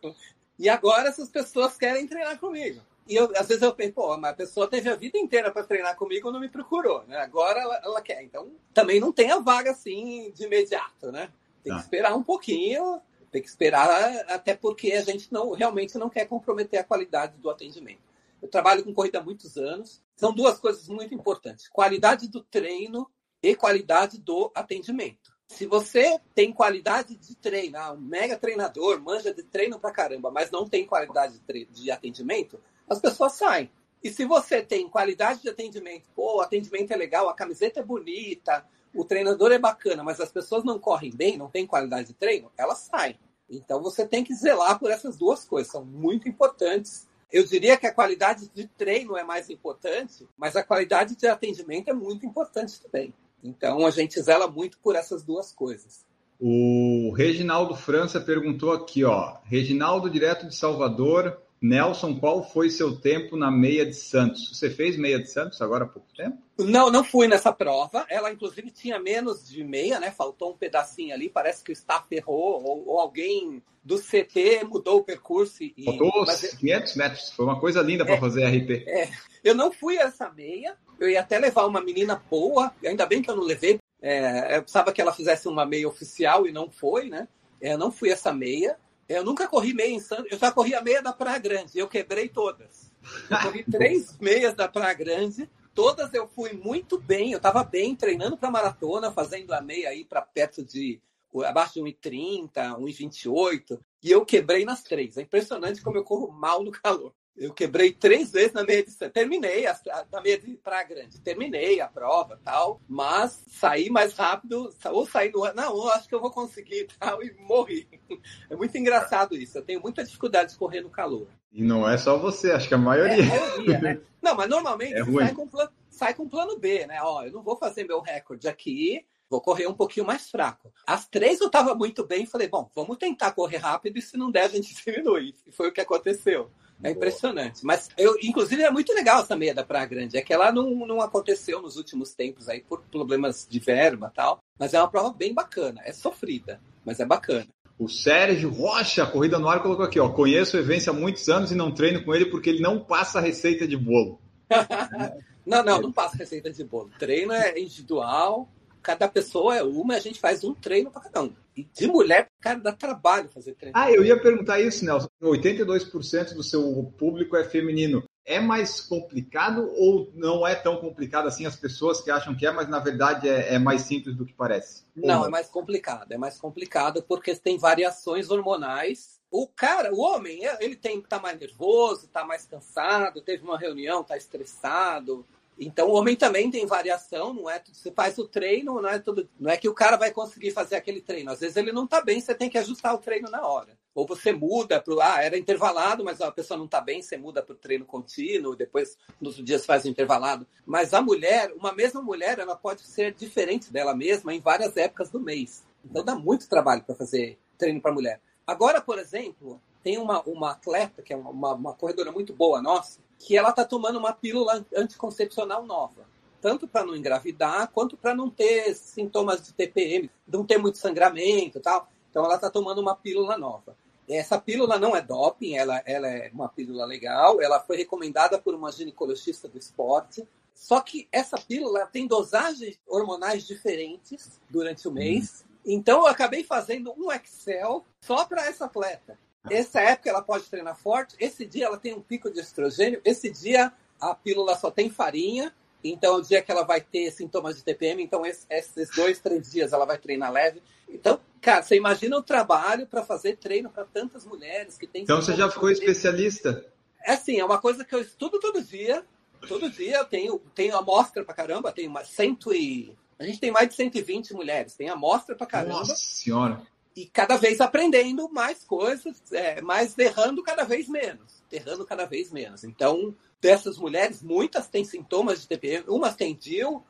[SPEAKER 4] E agora essas pessoas querem treinar comigo. E eu, às vezes eu penso, pô, mas a pessoa teve a vida inteira para treinar comigo e não me procurou, né? Agora ela, ela, quer. Então, também não tem a vaga assim de imediato, né? Tem que tá. esperar um pouquinho, tem que esperar, até porque a gente não realmente não quer comprometer a qualidade do atendimento. Eu trabalho com corrida há muitos anos. São duas coisas muito importantes: qualidade do treino e qualidade do atendimento. Se você tem qualidade de treino, ah, um mega treinador, manja de treino pra caramba, mas não tem qualidade de, de atendimento, as pessoas saem. E se você tem qualidade de atendimento, pô, o atendimento é legal, a camiseta é bonita, o treinador é bacana, mas as pessoas não correm bem, não têm qualidade de treino, elas saem. Então você tem que zelar por essas duas coisas, são muito importantes. Eu diria que a qualidade de treino é mais importante, mas a qualidade de atendimento é muito importante também. Então a gente zela muito por essas duas coisas.
[SPEAKER 3] O Reginaldo França perguntou aqui, ó. Reginaldo, direto de Salvador, Nelson, qual foi seu tempo na meia de Santos? Você fez meia de Santos agora há pouco tempo?
[SPEAKER 4] Não, não fui nessa prova. Ela, inclusive, tinha menos de meia, né? Faltou um pedacinho ali. Parece que o staff errou, ou, ou alguém do CT mudou o percurso. E...
[SPEAKER 3] Faltou Mas... 500 metros. Foi uma coisa linda para é, fazer RP.
[SPEAKER 4] É. Eu não fui essa meia. Eu ia até levar uma menina boa. Ainda bem que eu não levei. É, eu precisava que ela fizesse uma meia oficial e não foi, né? Eu não fui essa meia. Eu nunca corri meia em Santos, eu já corri a meia da Praia Grande, eu quebrei todas. Eu corri *laughs* três meias da Praia Grande, todas eu fui muito bem, eu estava bem treinando para maratona, fazendo a meia aí para perto de abaixo de 1,30, 1,28, e eu quebrei nas três. É impressionante como eu corro mal no calor. Eu quebrei três vezes na meia de terminei a, na meia de Praia Grande, terminei a prova tal, mas saí mais rápido, ou saí do não, eu acho que eu vou conseguir *laughs* tal e morri. É muito engraçado isso. Eu tenho muita dificuldade de correr no calor.
[SPEAKER 3] E não é só você, acho que a maioria. É, a maioria né? *laughs*
[SPEAKER 4] Não, mas normalmente é sai, com plano, sai com plano B, né? Ó, eu não vou fazer meu recorde aqui, vou correr um pouquinho mais fraco. As três eu estava muito bem, falei, bom, vamos tentar correr rápido e se não der a gente *laughs* diminui. E foi o que aconteceu. É impressionante. Mas eu, inclusive, é muito legal essa meia da Praia Grande. É que ela não, não aconteceu nos últimos tempos aí por problemas de verba e tal. Mas é uma prova bem bacana. É sofrida, mas é bacana.
[SPEAKER 3] O Sérgio Rocha, Corrida no Ar, colocou aqui, ó. Conheço o Evência há muitos anos e não treino com ele porque ele não passa receita de bolo. *laughs*
[SPEAKER 4] Não, não, não passo receita de bolo. Treino é individual, cada pessoa é uma, a gente faz um treino para cada um. E de mulher, cara, dá trabalho fazer treino.
[SPEAKER 3] Ah, eu ia perguntar isso, Nelson. 82% do seu público é feminino. É mais complicado ou não é tão complicado assim as pessoas que acham que é, mas na verdade é, é mais simples do que parece?
[SPEAKER 4] Não, é mais complicado. É mais complicado porque tem variações hormonais. O cara, o homem, ele tem tá mais nervoso, tá mais cansado, teve uma reunião, tá estressado, então, o homem também tem variação, não é? Você faz o treino, não é tudo, não é que o cara vai conseguir fazer aquele treino. Às vezes ele não está bem, você tem que ajustar o treino na hora. Ou você muda para ah, era intervalado, mas a pessoa não está bem, você muda para o treino contínuo, depois nos dias faz o intervalado. Mas a mulher, uma mesma mulher, ela pode ser diferente dela mesma em várias épocas do mês. Então dá muito trabalho para fazer treino para mulher. Agora, por exemplo, tem uma, uma atleta, que é uma, uma corredora muito boa nossa, que ela está tomando uma pílula anticoncepcional nova, tanto para não engravidar quanto para não ter sintomas de TPM, não ter muito sangramento tal. Então ela está tomando uma pílula nova. Essa pílula não é doping, ela, ela é uma pílula legal, ela foi recomendada por uma ginecologista do esporte. Só que essa pílula tem dosagens hormonais diferentes durante o mês. Hum. Então eu acabei fazendo um Excel só para essa atleta. Essa época ela pode treinar forte, esse dia ela tem um pico de estrogênio, esse dia a pílula só tem farinha, então é o dia que ela vai ter sintomas de TPM, então esses dois, três dias ela vai treinar leve. Então, cara, você imagina o trabalho para fazer treino para tantas mulheres que tem.
[SPEAKER 3] Então você já ficou especialista?
[SPEAKER 4] É assim, é uma coisa que eu estudo todo dia. Todo dia eu tenho, tenho amostra para caramba, tenho uma cento e. A gente tem mais de 120 mulheres, tem amostra para caramba.
[SPEAKER 3] Nossa senhora!
[SPEAKER 4] E cada vez aprendendo mais coisas, é, mas errando cada vez menos. Errando cada vez menos. Então, dessas mulheres, muitas têm sintomas de TPM, umas têm DIL,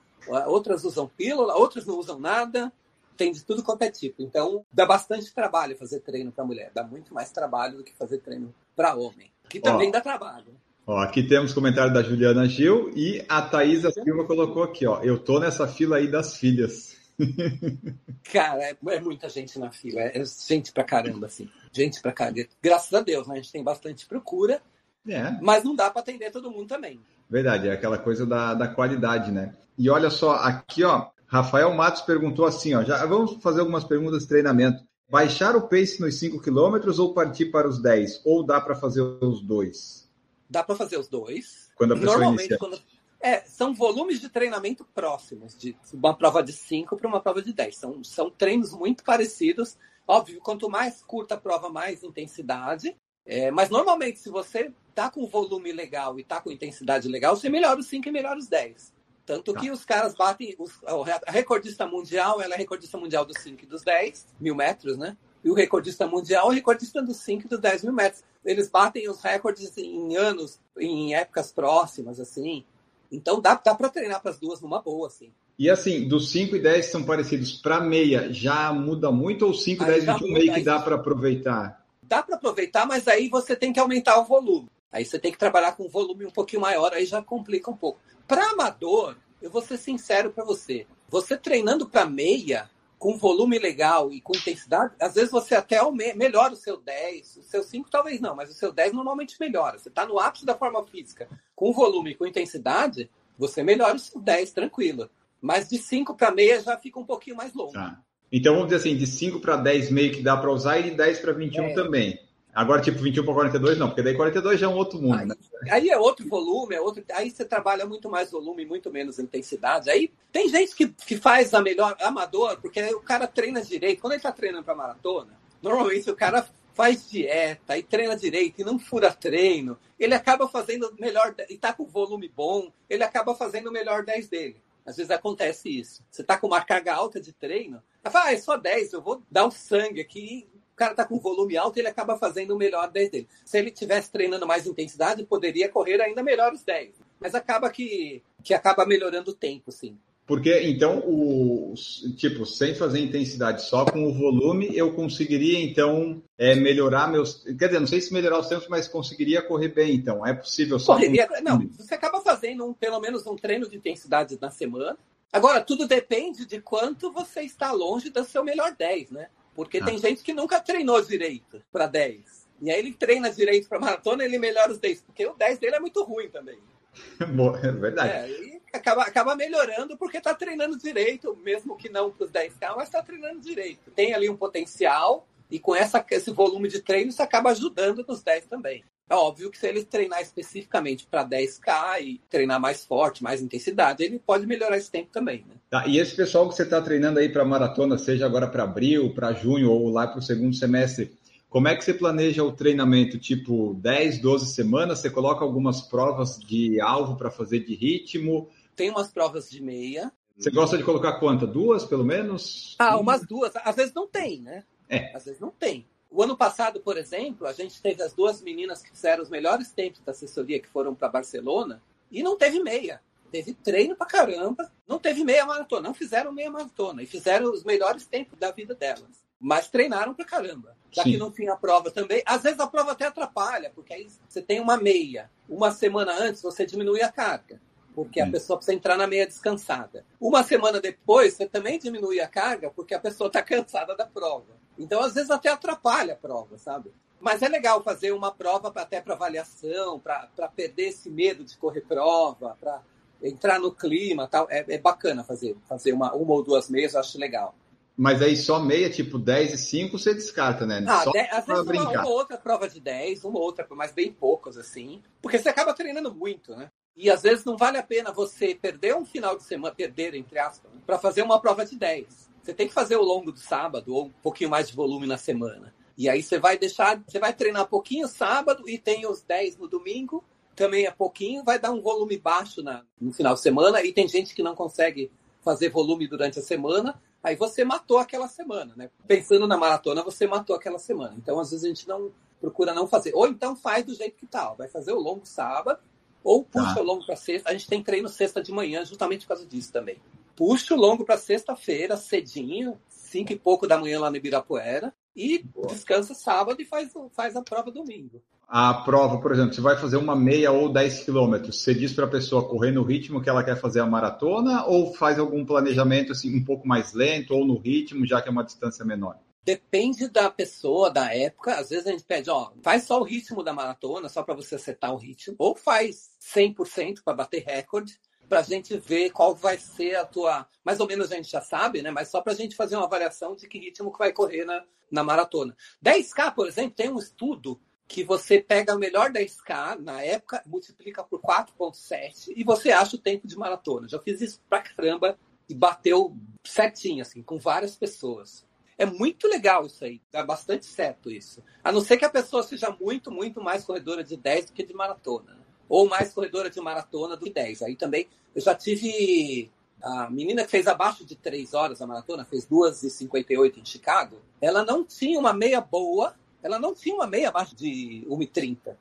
[SPEAKER 4] outras usam pílula, outras não usam nada, tem de tudo quanto é tipo. Então, dá bastante trabalho fazer treino para mulher, dá muito mais trabalho do que fazer treino para homem, que também ó, dá trabalho.
[SPEAKER 3] Ó, aqui temos comentário da Juliana Gil e a Thaisa Silva colocou aqui, ó, eu tô nessa fila aí das filhas. *laughs*
[SPEAKER 4] Cara, é, é, muita gente na fila. É gente pra caramba, assim. Gente pra caramba. Graças a Deus, né? A gente tem bastante procura. É. Mas não dá para atender todo mundo também.
[SPEAKER 3] Verdade, é aquela coisa da, da qualidade, né? E olha só, aqui, ó, Rafael Matos perguntou assim, ó, já vamos fazer algumas perguntas de treinamento. Baixar o pace nos 5 km ou partir para os 10? Ou dá para fazer os dois?
[SPEAKER 4] Dá para fazer os dois.
[SPEAKER 3] Quando a pessoa
[SPEAKER 4] Normalmente,
[SPEAKER 3] inicia.
[SPEAKER 4] quando, é, são volumes de treinamento próximos, de uma prova de 5 para uma prova de 10. São, são treinos muito parecidos. Óbvio, quanto mais curta a prova, mais intensidade. É, mas normalmente, se você tá com volume legal e tá com intensidade legal, você melhora os 5 e melhora os 10. Tanto que tá. os caras batem. Os, a recordista mundial, ela é recordista mundial dos 5 e dos 10 mil metros, né? E o recordista mundial é o recordista dos 5 e dos 10 mil metros. Eles batem os recordes em anos, em épocas próximas, assim. Então dá, dá para treinar para as duas numa boa, assim.
[SPEAKER 3] E assim, dos 5 e 10 são parecidos para meia, já muda muito ou 5, 10, 21 meio que dá para aproveitar?
[SPEAKER 4] Dá para aproveitar, mas aí você tem que aumentar o volume. Aí você tem que trabalhar com um volume um pouquinho maior, aí já complica um pouco. Para amador, eu vou ser sincero para você. Você treinando para meia, com volume legal e com intensidade, às vezes você até melhora o seu 10, o seu 5 talvez não, mas o seu 10 normalmente melhora. Você está no ápice da forma física, com volume e com intensidade, você melhora o seu 10 tranquilo. Mas de 5 para meia já fica um pouquinho mais longo. Tá.
[SPEAKER 3] Então vamos dizer assim, de 5 para 10 meio que dá para usar e de 10 para 21 é. também. Agora, tipo, 21 para 42, não, porque daí 42 já é um outro mundo,
[SPEAKER 4] aí,
[SPEAKER 3] né?
[SPEAKER 4] Aí é outro volume, é outro. Aí você trabalha muito mais volume, muito menos intensidade. Aí tem gente que, que faz a melhor amador, porque o cara treina direito. Quando ele tá treinando para maratona, normalmente o cara faz dieta e treina direito e não fura treino. Ele acaba fazendo melhor e tá com volume bom, ele acaba fazendo o melhor 10 dele. Às vezes acontece isso. Você tá com uma carga alta de treino, fala, ah, é só 10, eu vou dar um sangue aqui cara está com volume alto, ele acaba fazendo o melhor 10 dele. Se ele tivesse treinando mais intensidade, poderia correr ainda melhor os 10. Mas acaba que, que acaba melhorando o tempo, sim.
[SPEAKER 3] Porque então, o, tipo, sem fazer intensidade, só com o volume, eu conseguiria então é, melhorar meus. Quer dizer, não sei se melhorar os tempos, mas conseguiria correr bem, então. É possível só.
[SPEAKER 4] Correria, com... Não, você acaba fazendo um, pelo menos um treino de intensidade na semana. Agora, tudo depende de quanto você está longe do seu melhor 10, né? Porque ah. tem gente que nunca treinou direito para 10. E aí ele treina direito para maratona e ele melhora os 10. Porque o 10 dele é muito ruim também. *laughs*
[SPEAKER 3] é verdade.
[SPEAKER 4] É, acaba, acaba melhorando porque está treinando direito, mesmo que não para os 10K, mas está treinando direito. Tem ali um potencial e com essa, esse volume de treino, isso acaba ajudando nos 10 também. É óbvio que se ele treinar especificamente para 10K e treinar mais forte, mais intensidade, ele pode melhorar esse tempo também. Né?
[SPEAKER 3] Tá, e esse pessoal que você está treinando aí para maratona, seja agora para abril, para junho ou lá para o segundo semestre, como é que você planeja o treinamento? Tipo 10, 12 semanas? Você coloca algumas provas de alvo para fazer de ritmo?
[SPEAKER 4] Tem umas provas de meia.
[SPEAKER 3] Você gosta de colocar quantas? Duas, pelo menos?
[SPEAKER 4] Ah, umas duas. Às vezes não tem, né?
[SPEAKER 3] É.
[SPEAKER 4] Às vezes não tem. O ano passado, por exemplo, a gente teve as duas meninas que fizeram os melhores tempos da assessoria, que foram para Barcelona, e não teve meia. Teve treino pra caramba, não teve meia maratona, não fizeram meia maratona, e fizeram os melhores tempos da vida delas. Mas treinaram pra caramba. Já Sim. que não tinha prova também, às vezes a prova até atrapalha, porque aí você tem uma meia. Uma semana antes você diminui a carga porque a pessoa precisa entrar na meia descansada. Uma semana depois, você também diminui a carga, porque a pessoa está *laughs* cansada da prova. Então, às vezes, até atrapalha a prova, sabe? Mas é legal fazer uma prova até para avaliação, para perder esse medo de correr prova, para entrar no clima tal. É, é, bacana fazer, fazer uma, uma ou duas meias, eu acho legal.
[SPEAKER 3] Mas aí só meia, tipo 10 e 5, você descarta, né?
[SPEAKER 4] Ah,
[SPEAKER 3] só
[SPEAKER 4] às vezes uma, uma, outra prova de 10, uma outra, mas bem poucas, assim. Porque você acaba treinando muito, né? E às vezes não vale a pena você perder um final de semana, perder, entre aspas, para fazer uma prova de 10. Você tem que fazer ao longo do sábado, ou um pouquinho mais de volume na semana. E aí você vai deixar, você vai treinar pouquinho sábado e tem os 10 no domingo, também é pouquinho, vai dar um volume baixo na, no final de semana, e tem gente que não consegue fazer volume durante a semana, aí você matou aquela semana, né? Pensando na maratona, você matou aquela semana. Então, às vezes, a gente não procura não fazer. Ou então faz do jeito que tal. Tá, vai fazer o longo sábado, ou puxa tá. o longo para sexta. A gente tem treino sexta de manhã, justamente por causa disso também. Puxa o longo para sexta-feira, cedinho, cinco e pouco da manhã lá no Ibirapuera, e Boa. descansa sábado e faz, faz a prova domingo.
[SPEAKER 3] A prova, por exemplo, você vai fazer uma meia ou 10 quilômetros, você diz para a pessoa correr no ritmo que ela quer fazer a maratona ou faz algum planejamento assim um pouco mais lento ou no ritmo, já que é uma distância menor?
[SPEAKER 4] Depende da pessoa, da época. Às vezes a gente pede, ó, faz só o ritmo da maratona, só para você acertar o ritmo. Ou faz 100% para bater recorde, para a gente ver qual vai ser a tua... Mais ou menos a gente já sabe, né? Mas só para a gente fazer uma avaliação de que ritmo que vai correr na, na maratona. 10K, por exemplo, tem um estudo que você pega o melhor 10K na época, multiplica por 4.7 e você acha o tempo de maratona. Já fiz isso pra caramba e bateu certinho, assim, com várias pessoas. É muito legal isso aí, dá bastante certo isso. A não ser que a pessoa seja muito, muito mais corredora de 10 do que de maratona. Ou mais corredora de maratona do que 10. Aí também, eu já tive a menina que fez abaixo de 3 horas a maratona, fez 2h58 em Chicago, ela não tinha uma meia boa, ela não tinha uma meia abaixo de 1h30.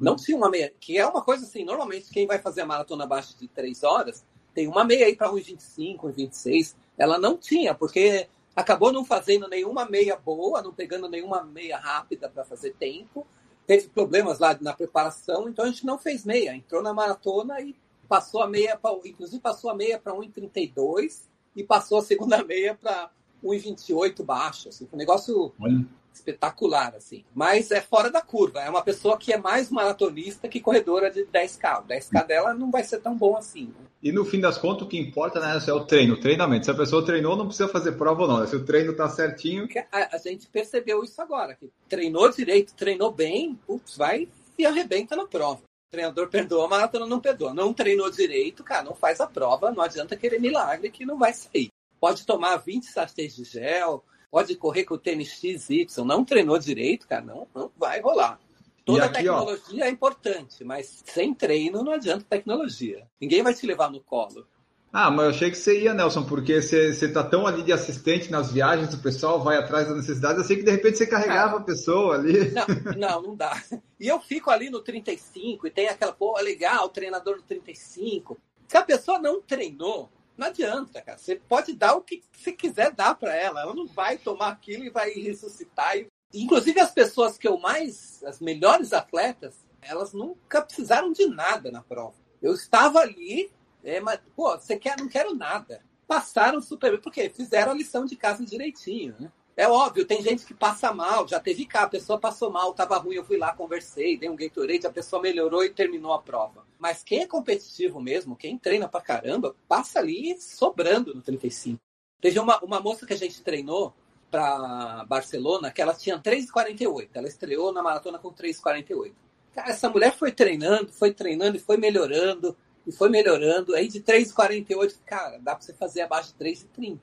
[SPEAKER 4] Não tinha uma meia, que é uma coisa assim, normalmente quem vai fazer a maratona abaixo de 3 horas, tem uma meia aí para 1h25, 1h26. Ela não tinha, porque acabou não fazendo nenhuma meia boa, não pegando nenhuma meia rápida para fazer tempo. Teve problemas lá na preparação, então a gente não fez meia. Entrou na maratona e passou a meia, pra, inclusive passou a meia para 1,32 e passou a segunda *laughs* meia para 1,28 baixo. Assim, um negócio Olha espetacular, assim. Mas é fora da curva. É uma pessoa que é mais maratonista que corredora de 10K. O 10K dela não vai ser tão bom assim. Né?
[SPEAKER 3] E no fim das contas, o que importa né, é o treino, o treinamento. Se a pessoa treinou, não precisa fazer prova ou não. Se o treino tá certinho.
[SPEAKER 4] A, a, gente percebeu isso agora. Que treinou direito, treinou bem, putz, vai e arrebenta na prova. O treinador perdoa, a maratona não perdoa. Não treinou direito, cara, não faz a prova, não adianta querer milagre que não vai sair. Pode tomar 20 sachês de gel, pode correr com o tênis XY, não treinou direito, cara, não, não vai rolar. Toda aqui, tecnologia ó... é importante, mas sem treino não adianta tecnologia. Ninguém vai te levar no colo.
[SPEAKER 3] Ah, mas eu achei que você ia, Nelson, porque você, você tá tão ali de assistente nas viagens, o pessoal vai atrás das necessidades. Eu sei que de repente você carregava ah, a pessoa ali.
[SPEAKER 4] Não, não, não dá. E eu fico ali no 35 e tem aquela, pô, legal, o treinador do 35. Se a pessoa não treinou, não adianta, cara. Você pode dar o que você quiser dar para ela. Ela não vai tomar aquilo e vai ressuscitar. Inclusive, as pessoas que eu mais. As melhores atletas, elas nunca precisaram de nada na prova. Eu estava ali, é, mas, pô, você quer, não quero nada. Passaram super bem, porque fizeram a lição de casa direitinho, né? É óbvio, tem gente que passa mal, já teve cá, a pessoa passou mal, estava ruim, eu fui lá, conversei, dei um Gatorade, a pessoa melhorou e terminou a prova. Mas quem é competitivo mesmo, quem treina pra caramba, passa ali sobrando no 35. Teve uma, uma moça que a gente treinou para Barcelona, que ela tinha 3,48. Ela estreou na maratona com 3,48. Cara, essa mulher foi treinando, foi treinando e foi melhorando, e foi melhorando. Aí de 3,48, cara, dá para você fazer abaixo de 3,30.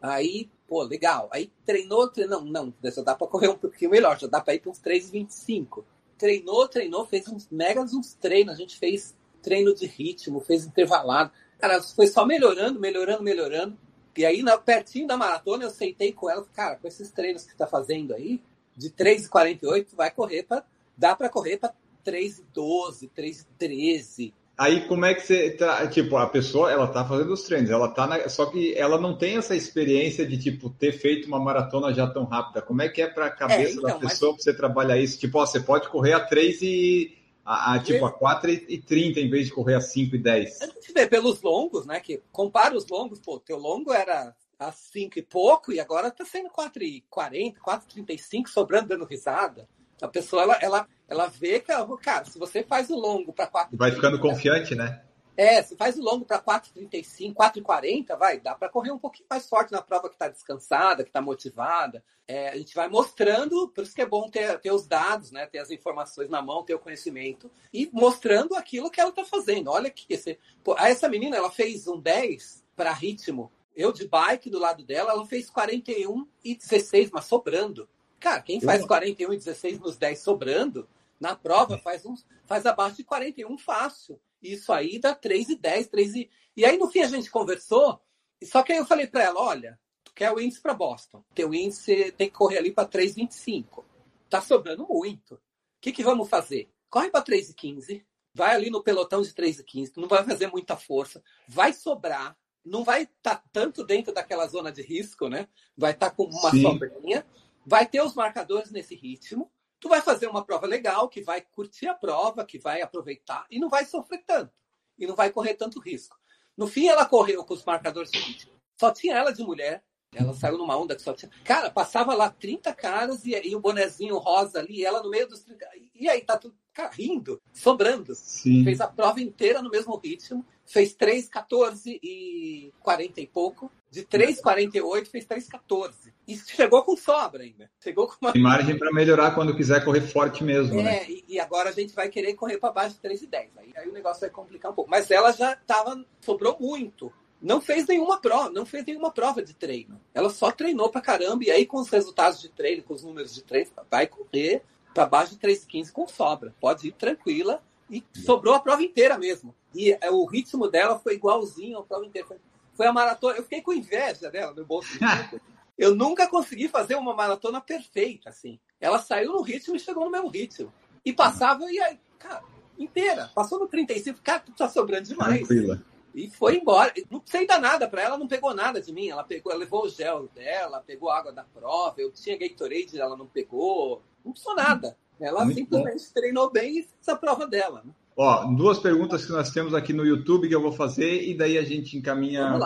[SPEAKER 4] Aí Pô, legal. Aí treinou, treinou. Não, já dá para correr um pouquinho melhor, já dá para ir para uns 3,25. Treinou, treinou, fez uns megas uns treinos. A gente fez treino de ritmo, fez intervalado. Cara, foi só melhorando, melhorando, melhorando. E aí, na, pertinho da maratona, eu sentei com ela, cara, com esses treinos que tá fazendo aí, de 3,48, vai correr para. Dá para correr para 3,12, 3,13.
[SPEAKER 3] Aí como é que você tá, tipo, a pessoa, ela tá fazendo os treinos, ela tá na, só que ela não tem essa experiência de tipo ter feito uma maratona já tão rápida. Como é que é para a cabeça é, então, da pessoa mas... para você trabalhar isso? Tipo, ó, você pode correr a 3 e a, a tipo a 4 e 30 em vez de correr a 5 e 10.
[SPEAKER 4] A gente vê pelos longos, né, que compara os longos, pô, teu longo era a 5 e pouco e agora tá sendo 4 e 40, 4 e 35 sobrando dando risada. A pessoa ela, ela ela vê que, cara, se você faz o longo para 4.
[SPEAKER 3] Vai ficando confiante, né?
[SPEAKER 4] É, se faz o longo para 4,35, 4,40, vai, dá para correr um pouquinho mais forte na prova que está descansada, que está motivada. É, a gente vai mostrando, por isso que é bom ter, ter os dados, né? Ter as informações na mão, ter o conhecimento e mostrando aquilo que ela está fazendo. Olha que esse, pô, essa menina, ela fez um 10 para ritmo. Eu de bike do lado dela, ela fez 41 e 16, mas sobrando. Cara, quem faz 41 e 16 nos 10 sobrando, na prova faz, um, faz abaixo de 41 fácil. Isso aí dá 3 e 10, 3 e... E aí, no fim, a gente conversou, só que aí eu falei para ela, olha, tu quer o índice para Boston. Teu índice tem que correr ali para 3,25. Tá sobrando muito. O que, que vamos fazer? Corre para 3,15, vai ali no pelotão de 3,15, não vai fazer muita força, vai sobrar, não vai estar tá tanto dentro daquela zona de risco, né? Vai estar tá com uma Sim. sobrinha, vai ter os marcadores nesse ritmo, tu vai fazer uma prova legal, que vai curtir a prova, que vai aproveitar e não vai sofrer tanto. E não vai correr tanto risco. No fim, ela correu com os marcadores de ritmo. Só tinha ela de mulher. Ela saiu numa onda que só tinha. Cara, passava lá 30 caras e, e o bonezinho rosa ali, ela no meio dos 30. E aí, tá tudo cara, rindo, sobrando. Sim. Fez a prova inteira no mesmo ritmo. Fez 3, 14 e 40 e pouco. De 3,48 fez 3,14. E chegou com sobra ainda. Chegou com uma.
[SPEAKER 3] Tem margem para melhorar quando quiser correr forte mesmo.
[SPEAKER 4] É,
[SPEAKER 3] né?
[SPEAKER 4] e, agora a gente vai querer correr para baixo de 3,10. Aí, aí o negócio vai complicar um pouco. Mas ela já estava. Sobrou muito. Não fez nenhuma prova, não fez nenhuma prova de treino. Ela só treinou pra caramba. E aí, com os resultados de treino, com os números de treino, vai correr para baixo de 3,15 com sobra. Pode ir tranquila. E sobrou a prova inteira mesmo. E é, o ritmo dela foi igualzinho à prova inteira. Foi a maratona. Eu fiquei com inveja dela no bolso. *laughs* eu nunca consegui fazer uma maratona perfeita, assim. Ela saiu no ritmo e chegou no mesmo ritmo. E passava, e aí, cara, inteira. Passou no 35, cara, tá sobrando demais. Tranquila. E foi embora. Não sei dar nada para ela, não pegou nada de mim. Ela pegou, ela levou o gel dela, pegou a água da prova. Eu tinha Gatorade, ela não pegou. Não precisou nada. Ela Muito simplesmente bom. treinou bem e fez a prova dela. Né?
[SPEAKER 3] Ó, duas perguntas que nós temos aqui no YouTube que eu vou fazer e daí a gente encaminha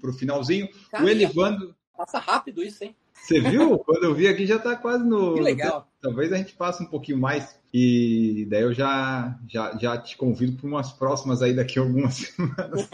[SPEAKER 3] para o finalzinho. o Elivando.
[SPEAKER 4] Passa rápido isso, hein?
[SPEAKER 3] Você viu? *laughs* Quando eu vi aqui já está quase no.
[SPEAKER 4] Que legal.
[SPEAKER 3] Talvez a gente passe um pouquinho mais. E daí eu já, já, já te convido para umas próximas aí daqui a algumas *laughs* semanas.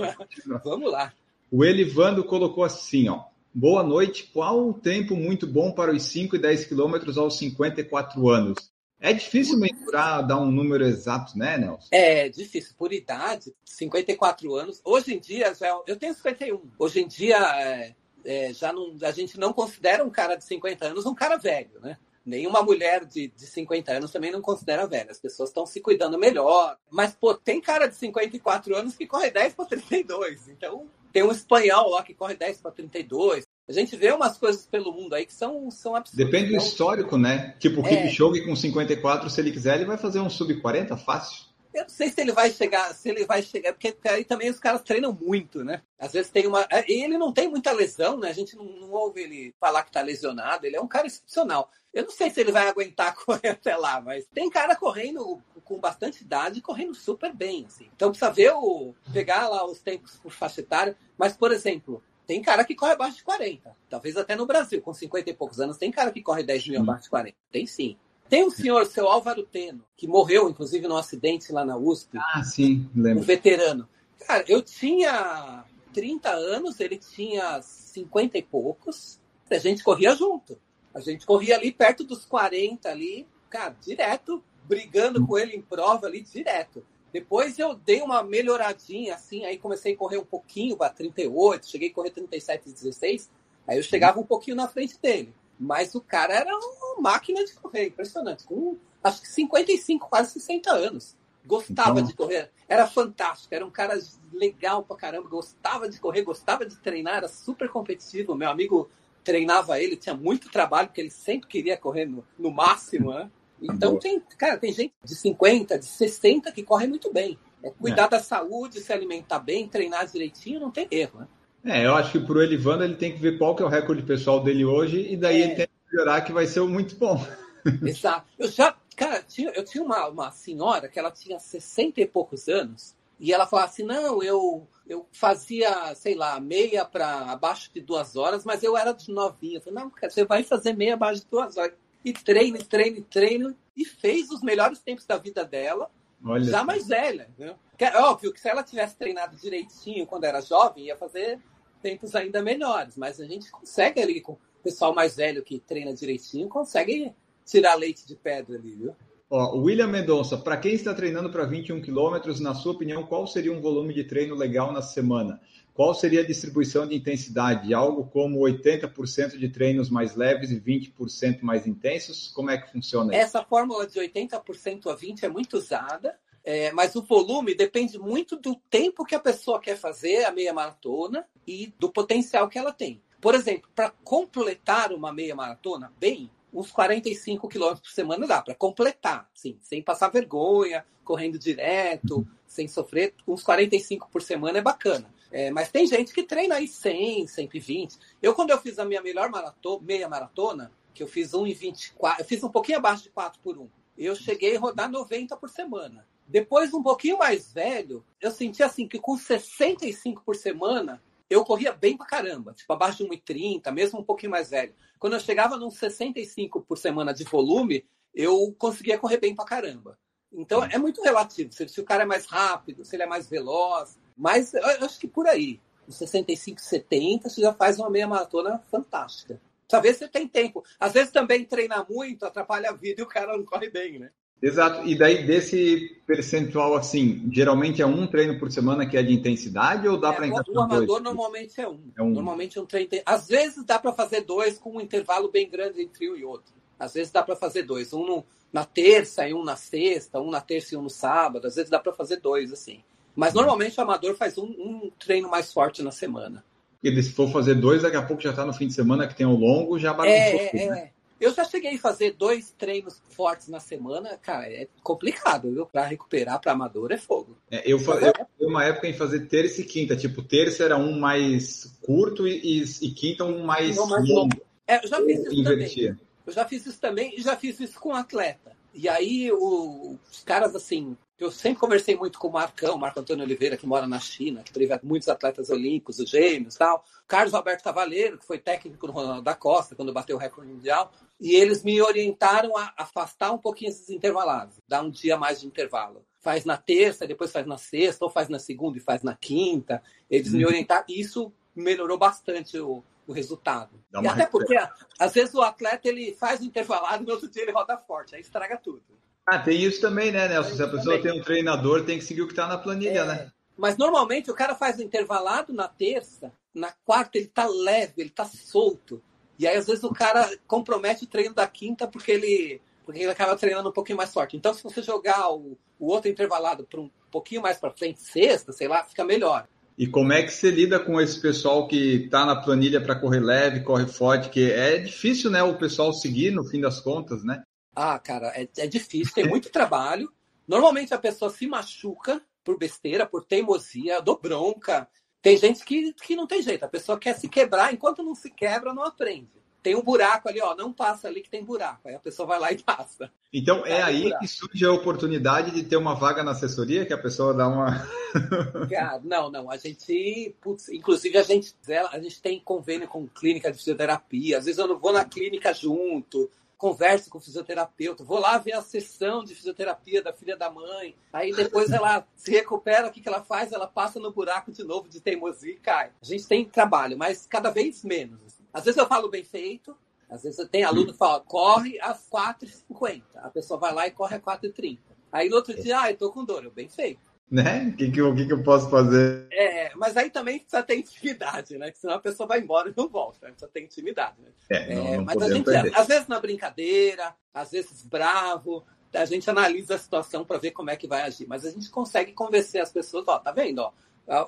[SPEAKER 4] Vamos lá.
[SPEAKER 3] O Elivando colocou assim, ó. Boa noite. Qual o tempo muito bom para os 5 e 10 quilômetros aos 54 anos? É difícil mensurar, dar um número exato, né, Nelson?
[SPEAKER 4] É difícil. Por idade, 54 anos. Hoje em dia, já, eu tenho 51. Hoje em dia, é, é, já não, a gente não considera um cara de 50 anos um cara velho, né? Nenhuma mulher de, de 50 anos também não considera velha. As pessoas estão se cuidando melhor. Mas, pô, tem cara de 54 anos que corre 10 para 32. Então, tem um espanhol lá que corre 10 para 32. A gente vê umas coisas pelo mundo aí que são, são absurdas.
[SPEAKER 3] Depende do histórico, né? Tipo, o é... Kipchoge com 54, se ele quiser, ele vai fazer um sub-40 fácil.
[SPEAKER 4] Eu não sei se ele vai chegar, se ele vai chegar, porque aí também os caras treinam muito, né? Às vezes tem uma. É, ele não tem muita lesão, né? A gente não, não ouve ele falar que tá lesionado, ele é um cara excepcional. Eu não sei se ele vai aguentar *laughs* correr até lá, mas tem cara correndo com bastante idade e correndo super bem, assim. Então precisa ver o. pegar lá os tempos por faixa etária. Mas, por exemplo, tem cara que corre abaixo de 40. Talvez até no Brasil, com 50 e poucos anos, tem cara que corre 10 mil abaixo de 40. Tem sim. Tem um senhor, seu Álvaro Teno, que morreu, inclusive, num acidente lá na USP.
[SPEAKER 3] Ah, sim, lembro.
[SPEAKER 4] Um veterano. Cara, eu tinha 30 anos, ele tinha 50 e poucos. A gente corria junto. A gente corria ali perto dos 40 ali, cara, direto, brigando com ele em prova ali, direto. Depois eu dei uma melhoradinha, assim, aí comecei a correr um pouquinho para 38, cheguei a correr 37 16, aí eu chegava um pouquinho na frente dele. Mas o cara era uma máquina de correr, impressionante. Com acho que 55, quase 60 anos. Gostava então... de correr. Era fantástico. Era um cara legal pra caramba. Gostava de correr, gostava de treinar, era super competitivo. Meu amigo treinava ele, tinha muito trabalho, porque ele sempre queria correr no, no máximo, né? Então tem, cara, tem gente de 50, de 60 que corre muito bem. É cuidar é. da saúde, se alimentar bem, treinar direitinho, não tem erro, né?
[SPEAKER 3] É, eu acho que pro Elivando ele tem que ver qual que é o recorde pessoal dele hoje e daí é. ele tem que melhorar que vai ser muito bom. *laughs*
[SPEAKER 4] Exato. Eu já, cara, tinha, eu tinha uma, uma senhora que ela tinha 60 e poucos anos e ela falava assim, não, eu, eu fazia, sei lá, meia para abaixo de duas horas, mas eu era de novinha. Eu falei, não, cara, você vai fazer meia abaixo de duas horas. E treino, treino, treino. E fez os melhores tempos da vida dela, Olha já mais velha. Né? É óbvio que se ela tivesse treinado direitinho quando era jovem, ia fazer tempos ainda melhores. Mas a gente consegue ali, com o pessoal mais velho que treina direitinho, consegue tirar leite de pedra ali, viu?
[SPEAKER 3] Ó, William Mendonça, para quem está treinando para 21 quilômetros, na sua opinião, qual seria um volume de treino legal na semana? Qual seria a distribuição de intensidade? Algo como 80% de treinos mais leves e 20% mais intensos? Como é que funciona
[SPEAKER 4] isso? Essa fórmula de 80% a 20% é muito usada, é, mas o volume depende muito do tempo que a pessoa quer fazer a meia maratona e do potencial que ela tem. Por exemplo, para completar uma meia maratona bem, uns 45 quilômetros por semana dá para completar, sim, sem passar vergonha, correndo direto, sem sofrer. Uns 45 por semana é bacana. É, mas tem gente que treina aí 100, 120. Eu, quando eu fiz a minha melhor maratona, meia maratona, que eu fiz 1,24, eu fiz um pouquinho abaixo de 4 por 1. Eu cheguei a rodar 90 por semana. Depois, um pouquinho mais velho, eu senti assim que com 65 por semana, eu corria bem pra caramba, tipo abaixo de 1,30, mesmo um pouquinho mais velho. Quando eu chegava nos 65 por semana de volume, eu conseguia correr bem pra caramba. Então é muito relativo. Se, se, o cara é mais rápido, se ele é mais veloz. Mas eu, acho que por aí, nos 65, 70, você já faz uma meia maratona fantástica. Talvez você tem tempo. Às vezes também treinar muito atrapalha a vida e o cara não corre bem, né?
[SPEAKER 3] Exato. E daí, desse percentual, assim, geralmente é um treino por semana que é de intensidade ou dá é, para encaixar
[SPEAKER 4] O amador dois? normalmente é um. é um. Normalmente é um treino. Às vezes dá para fazer dois com um intervalo bem grande entre um e outro. Às vezes dá para fazer dois. Um no, na terça e um na sexta, um na terça e um no sábado. Às vezes dá para fazer dois, assim. Mas normalmente o amador faz um, um treino mais forte na semana.
[SPEAKER 3] E se for fazer dois, daqui a pouco já está no fim de semana que tem o longo, já bagunçou.
[SPEAKER 4] É, é, né? é. Eu já cheguei a fazer dois treinos fortes na semana, cara, é complicado, viu? Para recuperar para amador é fogo.
[SPEAKER 3] É, eu, eu uma época em fazer terça e quinta, tipo, terça era um mais curto e, e quinta um mais, mais longo.
[SPEAKER 4] É, eu já fiz isso invertia. também. Eu já fiz isso também e já fiz isso com atleta. E aí o, os caras assim, eu sempre conversei muito com o Marcão, Marco Antônio Oliveira, que mora na China, que teve muitos atletas olímpicos, os gêmeos tal. Carlos Alberto Cavaleiro, que foi técnico do Ronaldo da Costa, quando bateu o recorde mundial. E eles me orientaram a afastar um pouquinho esses intervalados, dar um dia mais de intervalo. Faz na terça, depois faz na sexta, ou faz na segunda e faz na quinta. Eles me uhum. orientaram. E isso melhorou bastante o, o resultado. e até porque, às vezes, o atleta ele faz o intervalado e no outro dia ele roda forte, aí estraga tudo.
[SPEAKER 3] Ah, tem isso também, né, Nelson? Se a pessoa também. tem um treinador, tem que seguir o que está na planilha, é, né?
[SPEAKER 4] Mas normalmente o cara faz o intervalado na terça, na quarta ele está leve, ele está solto. E aí, às vezes, o cara compromete o treino da quinta porque ele, porque ele acaba treinando um pouquinho mais forte. Então, se você jogar o, o outro intervalado para um pouquinho mais para frente, sexta, sei lá, fica melhor.
[SPEAKER 3] E como é que você lida com esse pessoal que está na planilha para correr leve, corre forte, que é difícil, né, o pessoal seguir no fim das contas, né?
[SPEAKER 4] Ah, cara, é, é difícil, tem muito trabalho. Normalmente a pessoa se machuca por besteira, por teimosia, do bronca. Tem gente que, que não tem jeito, a pessoa quer se quebrar, enquanto não se quebra, não aprende. tem um buraco ali, ó, não passa ali que tem buraco. Aí a pessoa vai lá e passa.
[SPEAKER 3] Então é aí que surge a oportunidade de ter uma vaga na assessoria, que a pessoa dá uma. *laughs*
[SPEAKER 4] Cara, não, não. A gente, putz, inclusive a gente, a gente tem convênio com clínica de fisioterapia. Às vezes eu não vou na clínica junto, converso com o fisioterapeuta, vou lá ver a sessão de fisioterapia da filha da mãe. Aí depois ela se recupera, o que, que ela faz? Ela passa no buraco de novo de teimosia e cai. A gente tem trabalho, mas cada vez menos. Assim. Às vezes eu falo bem feito, às vezes tem aluno que fala, corre às 4h50. A pessoa vai lá e corre às 4h30. Aí no outro dia, ah, eu tô com dor, eu bem feito.
[SPEAKER 3] Né? O que, que, que, que eu posso fazer?
[SPEAKER 4] É, mas aí também precisa ter intimidade, né? Senão a pessoa vai embora e não volta. Né? Precisa ter intimidade. Né?
[SPEAKER 3] É, não, é, não
[SPEAKER 4] mas a gente, às vezes na brincadeira, às vezes bravo, a gente analisa a situação para ver como é que vai agir. Mas a gente consegue convencer as pessoas, ó, tá vendo? Ó,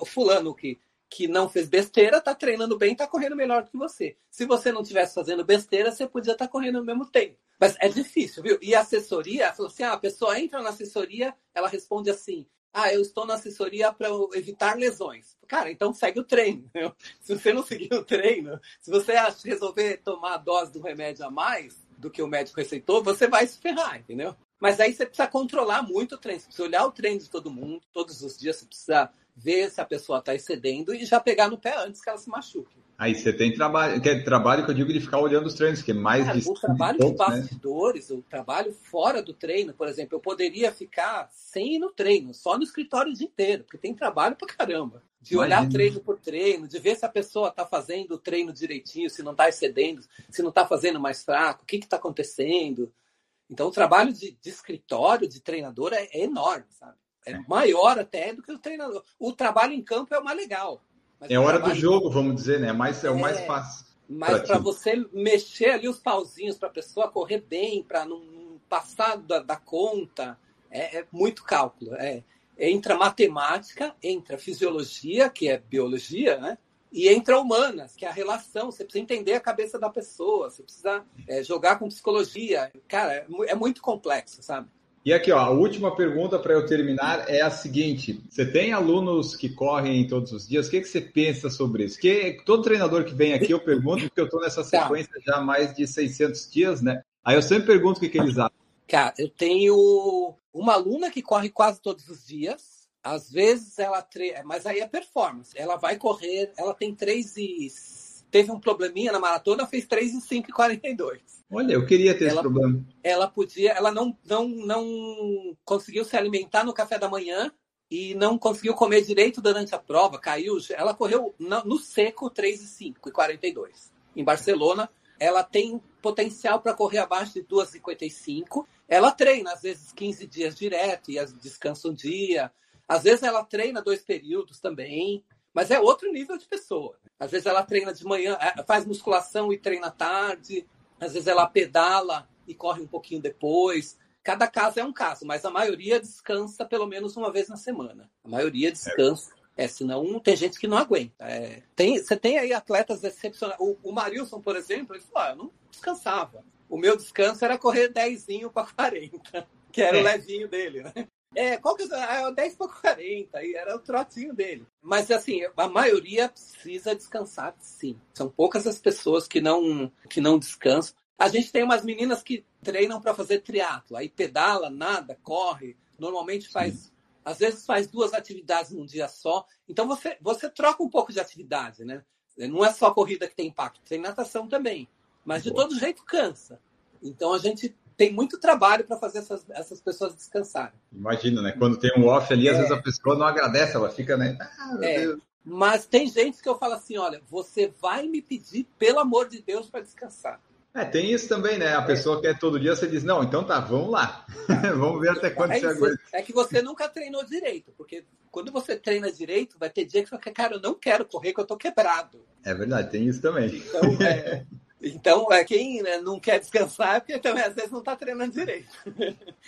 [SPEAKER 4] o fulano que que não fez besteira, está treinando bem, está correndo melhor do que você. Se você não estivesse fazendo besteira, você podia estar tá correndo ao mesmo tempo. Mas é difícil, viu? E a assessoria, falou assim: ah, a pessoa entra na assessoria, ela responde assim: ah, eu estou na assessoria para evitar lesões. Cara, então segue o treino. *laughs* Entendeu? Se você não seguir o treino, se você resolver tomar a dose do remédio a mais do que o médico receitou, você vai se ferrar, entendeu? Mas aí você precisa controlar muito o treino. Você precisa olhar o treino de todo mundo, todos os dias você precisa ver se a pessoa está excedendo e já pegar no pé antes que ela se machuque.
[SPEAKER 3] Aí você tem trabalho, que é trabalho que eu digo de ficar olhando os treinos, que é mais
[SPEAKER 4] Cara, O trabalho de, né? bastidores, né? o trabalho fora do treino, por exemplo, eu poderia ficar sem ir no treino, só no escritório o dia inteiro, porque tem trabalho pra caramba. De olhar Imagina. treino por treino, de ver se a pessoa está fazendo o treino direitinho, se não está excedendo, se não está fazendo mais fraco, o que está acontecendo. Então, o trabalho de, de escritório, de treinador, é, é enorme, sabe? É, maior até do que o treinador. O trabalho em campo é o mais legal.
[SPEAKER 3] é hora do jogo, vamos dizer, né? É, mais, é o mais é, fácil.
[SPEAKER 4] Mas para você mexer ali os pauzinhos para a pessoa correr bem, para não passar da, da conta, é, é, muito cálculo. É, entra matemática, entra fisiologia, que é biologia, né? E entra humanas, que é a relação. Você precisa entender a cabeça da pessoa, você precisa é, jogar com psicologia. Cara, é, é muito complexo, sabe?
[SPEAKER 3] E aqui, ó, a última pergunta para eu terminar é a seguinte: você tem alunos que correm todos os dias? O que, que você pensa sobre isso? Que todo treinador que vem aqui eu pergunto, porque eu estou nessa tá. sequência já há mais de 600 dias, né? Aí eu sempre pergunto o que, que eles acham.
[SPEAKER 4] Cara, eu tenho uma aluna que corre quase todos os dias. Às vezes ela treina, mas aí é performance. Ela vai correr, ela tem 3 e teve um probleminha na maratona, fez 3 e 5 e 42.
[SPEAKER 3] Olha, eu queria ter ela, esse problema.
[SPEAKER 4] Ela podia, ela não, não, não conseguiu se alimentar no café da manhã e não conseguiu comer direito durante a prova, caiu. Ela correu no seco 3 e 5 e 42. Em Barcelona, ela tem potencial para correr abaixo de 2,55. Ela treina, às vezes, 15 dias direto e descansa um dia. Às vezes ela treina dois períodos também, mas é outro nível de pessoa. Às vezes ela treina de manhã, é, faz musculação e treina tarde. Às vezes ela pedala e corre um pouquinho depois. Cada caso é um caso, mas a maioria descansa pelo menos uma vez na semana. A maioria descansa. É, senão tem gente que não aguenta. É, tem, você tem aí atletas excepcionais. O, o Marilson, por exemplo, ele falou: ah, eu não descansava. O meu descanso era correr 10 para 40, que era é. o levinho dele, né? É, qual que é o 10 para 40, e era o trotinho dele. Mas assim, a maioria precisa descansar, sim. São poucas as pessoas que não que não descansam. A gente tem umas meninas que treinam para fazer triatlo, aí pedala, nada, corre, normalmente faz sim. às vezes faz duas atividades num dia só. Então você você troca um pouco de atividade, né? Não é só corrida que tem impacto, tem natação também. Mas de todo jeito cansa. Então a gente tem muito trabalho para fazer essas, essas pessoas descansarem.
[SPEAKER 3] Imagina, né? Quando tem um off ali, é. às vezes a pessoa não agradece, ela fica, né?
[SPEAKER 4] Ah, é. Mas tem gente que eu falo assim: olha, você vai me pedir, pelo amor de Deus, para descansar.
[SPEAKER 3] É, tem isso também, né? A pessoa é. quer todo dia, você diz, não, então tá, vamos lá. *laughs* vamos ver até quando é você aguenta.
[SPEAKER 4] É que você nunca treinou direito, porque quando você treina direito, vai ter dia que você fala, cara, eu não quero correr, que eu tô quebrado.
[SPEAKER 3] É verdade, tem isso também.
[SPEAKER 4] Então, é, *laughs* Então, é, quem né, não quer descansar é porque também às vezes não está treinando direito.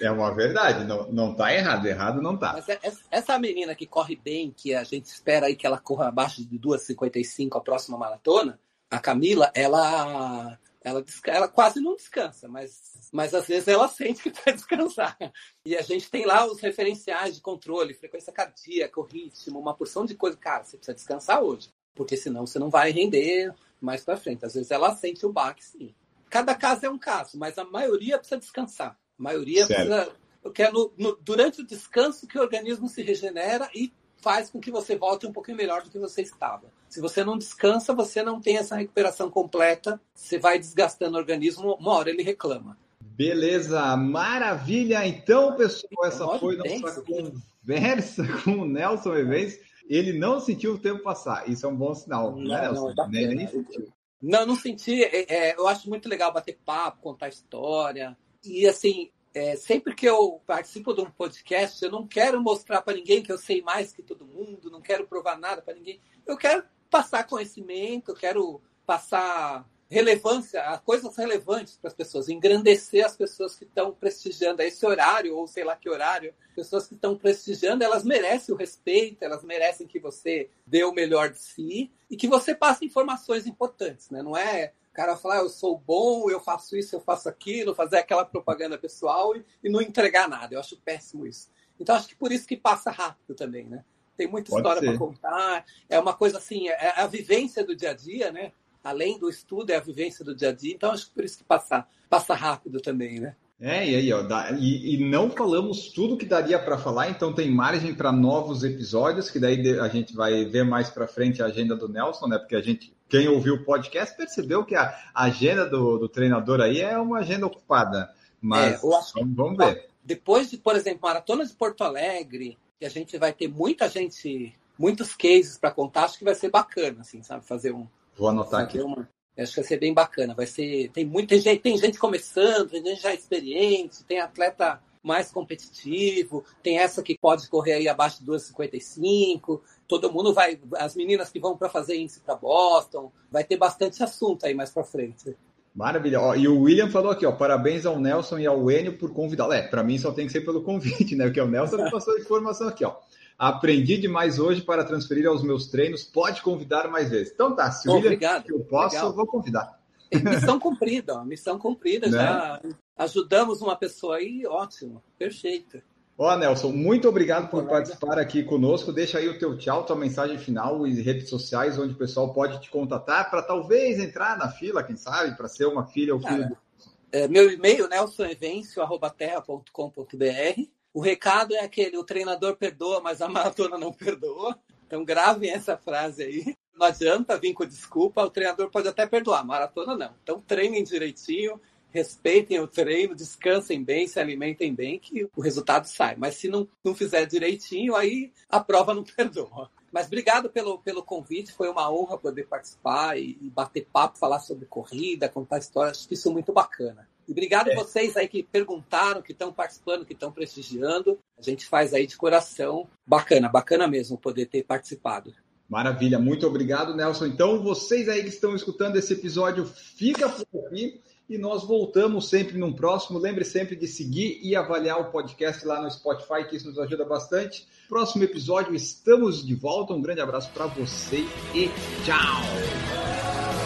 [SPEAKER 3] É uma verdade, não, não tá errado, errado não tá.
[SPEAKER 4] Mas é, essa menina que corre bem, que a gente espera aí que ela corra abaixo de 2,55 a próxima maratona, a Camila, ela, ela, ela quase não descansa, mas, mas às vezes ela sente que vai *laughs* descansar. E a gente tem lá os referenciais de controle, frequência cardíaca, ritmo, uma porção de coisa. Cara, você precisa descansar hoje, porque senão você não vai render mais para frente. Às vezes ela sente o baque, sim. Cada caso é um caso, mas a maioria precisa descansar. A maioria certo. precisa. Porque é no, no, durante o descanso que o organismo se regenera e faz com que você volte um pouquinho melhor do que você estava. Se você não descansa, você não tem essa recuperação completa, você vai desgastando o organismo, uma hora ele reclama.
[SPEAKER 3] Beleza, maravilha. Então, pessoal, essa foi nossa conversa *laughs* com o Nelson Evans. Ele não sentiu o tempo passar. Isso é um bom sinal,
[SPEAKER 4] não,
[SPEAKER 3] né?
[SPEAKER 4] Não, nem, nem sentiu. Não, não senti. É, é, eu acho muito legal bater papo, contar história. E assim, é, sempre que eu participo de um podcast, eu não quero mostrar para ninguém que eu sei mais que todo mundo, não quero provar nada para ninguém. Eu quero passar conhecimento, eu quero passar relevância, coisas relevantes para as pessoas, engrandecer as pessoas que estão prestigiando esse horário, ou sei lá que horário, pessoas que estão prestigiando, elas merecem o respeito, elas merecem que você dê o melhor de si e que você passe informações importantes, né? Não é o cara falar, ah, eu sou bom, eu faço isso, eu faço aquilo, fazer aquela propaganda pessoal e, e não entregar nada. Eu acho péssimo isso. Então, acho que por isso que passa rápido também, né? Tem muita Pode história para contar. É uma coisa assim, é a vivência do dia a dia, né? Além do estudo, é a vivência do dia a dia. Então, acho que por isso que passa, passa rápido também, né?
[SPEAKER 3] É, e aí, ó, dá, e, e, não falamos tudo que daria para falar, então tem margem para novos episódios, que daí a gente vai ver mais para frente a agenda do Nelson, né? Porque a gente, quem ouviu o podcast, percebeu que a agenda do, do treinador aí é uma agenda ocupada. Mas é, acho, vamos, vamos ver.
[SPEAKER 4] Depois de, por exemplo, Maratona de Porto Alegre, que a gente vai ter muita gente, muitos cases para contar, acho que vai ser bacana, assim, sabe? Fazer um.
[SPEAKER 3] Vou anotar aqui.
[SPEAKER 4] Uma, Acho que vai ser bem bacana. Vai ser. Tem muita gente, tem gente começando, tem gente já experiente, tem atleta mais competitivo, tem essa que pode correr aí abaixo de 2,55. Todo mundo vai. As meninas que vão para fazer índice para Boston. Vai ter bastante assunto aí mais para frente.
[SPEAKER 3] Maravilha. Ó, e o William falou aqui, ó, parabéns ao Nelson e ao Enio por convidá-lo. É, para mim só tem que ser pelo convite, né? Porque o Nelson passou informação aqui, ó. Aprendi demais hoje para transferir aos meus treinos. Pode convidar mais vezes. Então tá, se
[SPEAKER 4] Obrigado.
[SPEAKER 3] eu posso, Legal. vou convidar.
[SPEAKER 4] Missão cumprida, ó, missão cumprida. Né? Já ajudamos uma pessoa aí, ótimo, perfeito.
[SPEAKER 3] Ó, Nelson, muito obrigado por participar aqui conosco. Deixa aí o teu tchau, tua mensagem final e redes sociais onde o pessoal pode te contatar para talvez entrar na fila, quem sabe, para ser uma filha ou filho do.
[SPEAKER 4] É, meu e-mail, nelsonevêncio.terra.com.br. O recado é aquele: o treinador perdoa, mas a maratona não perdoa. Então gravem essa frase aí. Não adianta vir com desculpa, o treinador pode até perdoar, maratona não. Então treinem direitinho, respeitem o treino, descansem bem, se alimentem bem, que o resultado sai. Mas se não, não fizer direitinho, aí a prova não *laughs* perdoa. Mas obrigado pelo, pelo convite, foi uma honra poder participar e, e bater papo, falar sobre corrida, contar histórias, acho que isso é muito bacana. E obrigado é. a vocês aí que perguntaram, que estão participando, que estão prestigiando. A gente faz aí de coração. Bacana, bacana mesmo poder ter participado.
[SPEAKER 3] Maravilha, muito obrigado, Nelson. Então, vocês aí que estão escutando esse episódio, fica por aqui e nós voltamos sempre num próximo. Lembre sempre de seguir e avaliar o podcast lá no Spotify, que isso nos ajuda bastante. Próximo episódio, estamos de volta. Um grande abraço para você e tchau!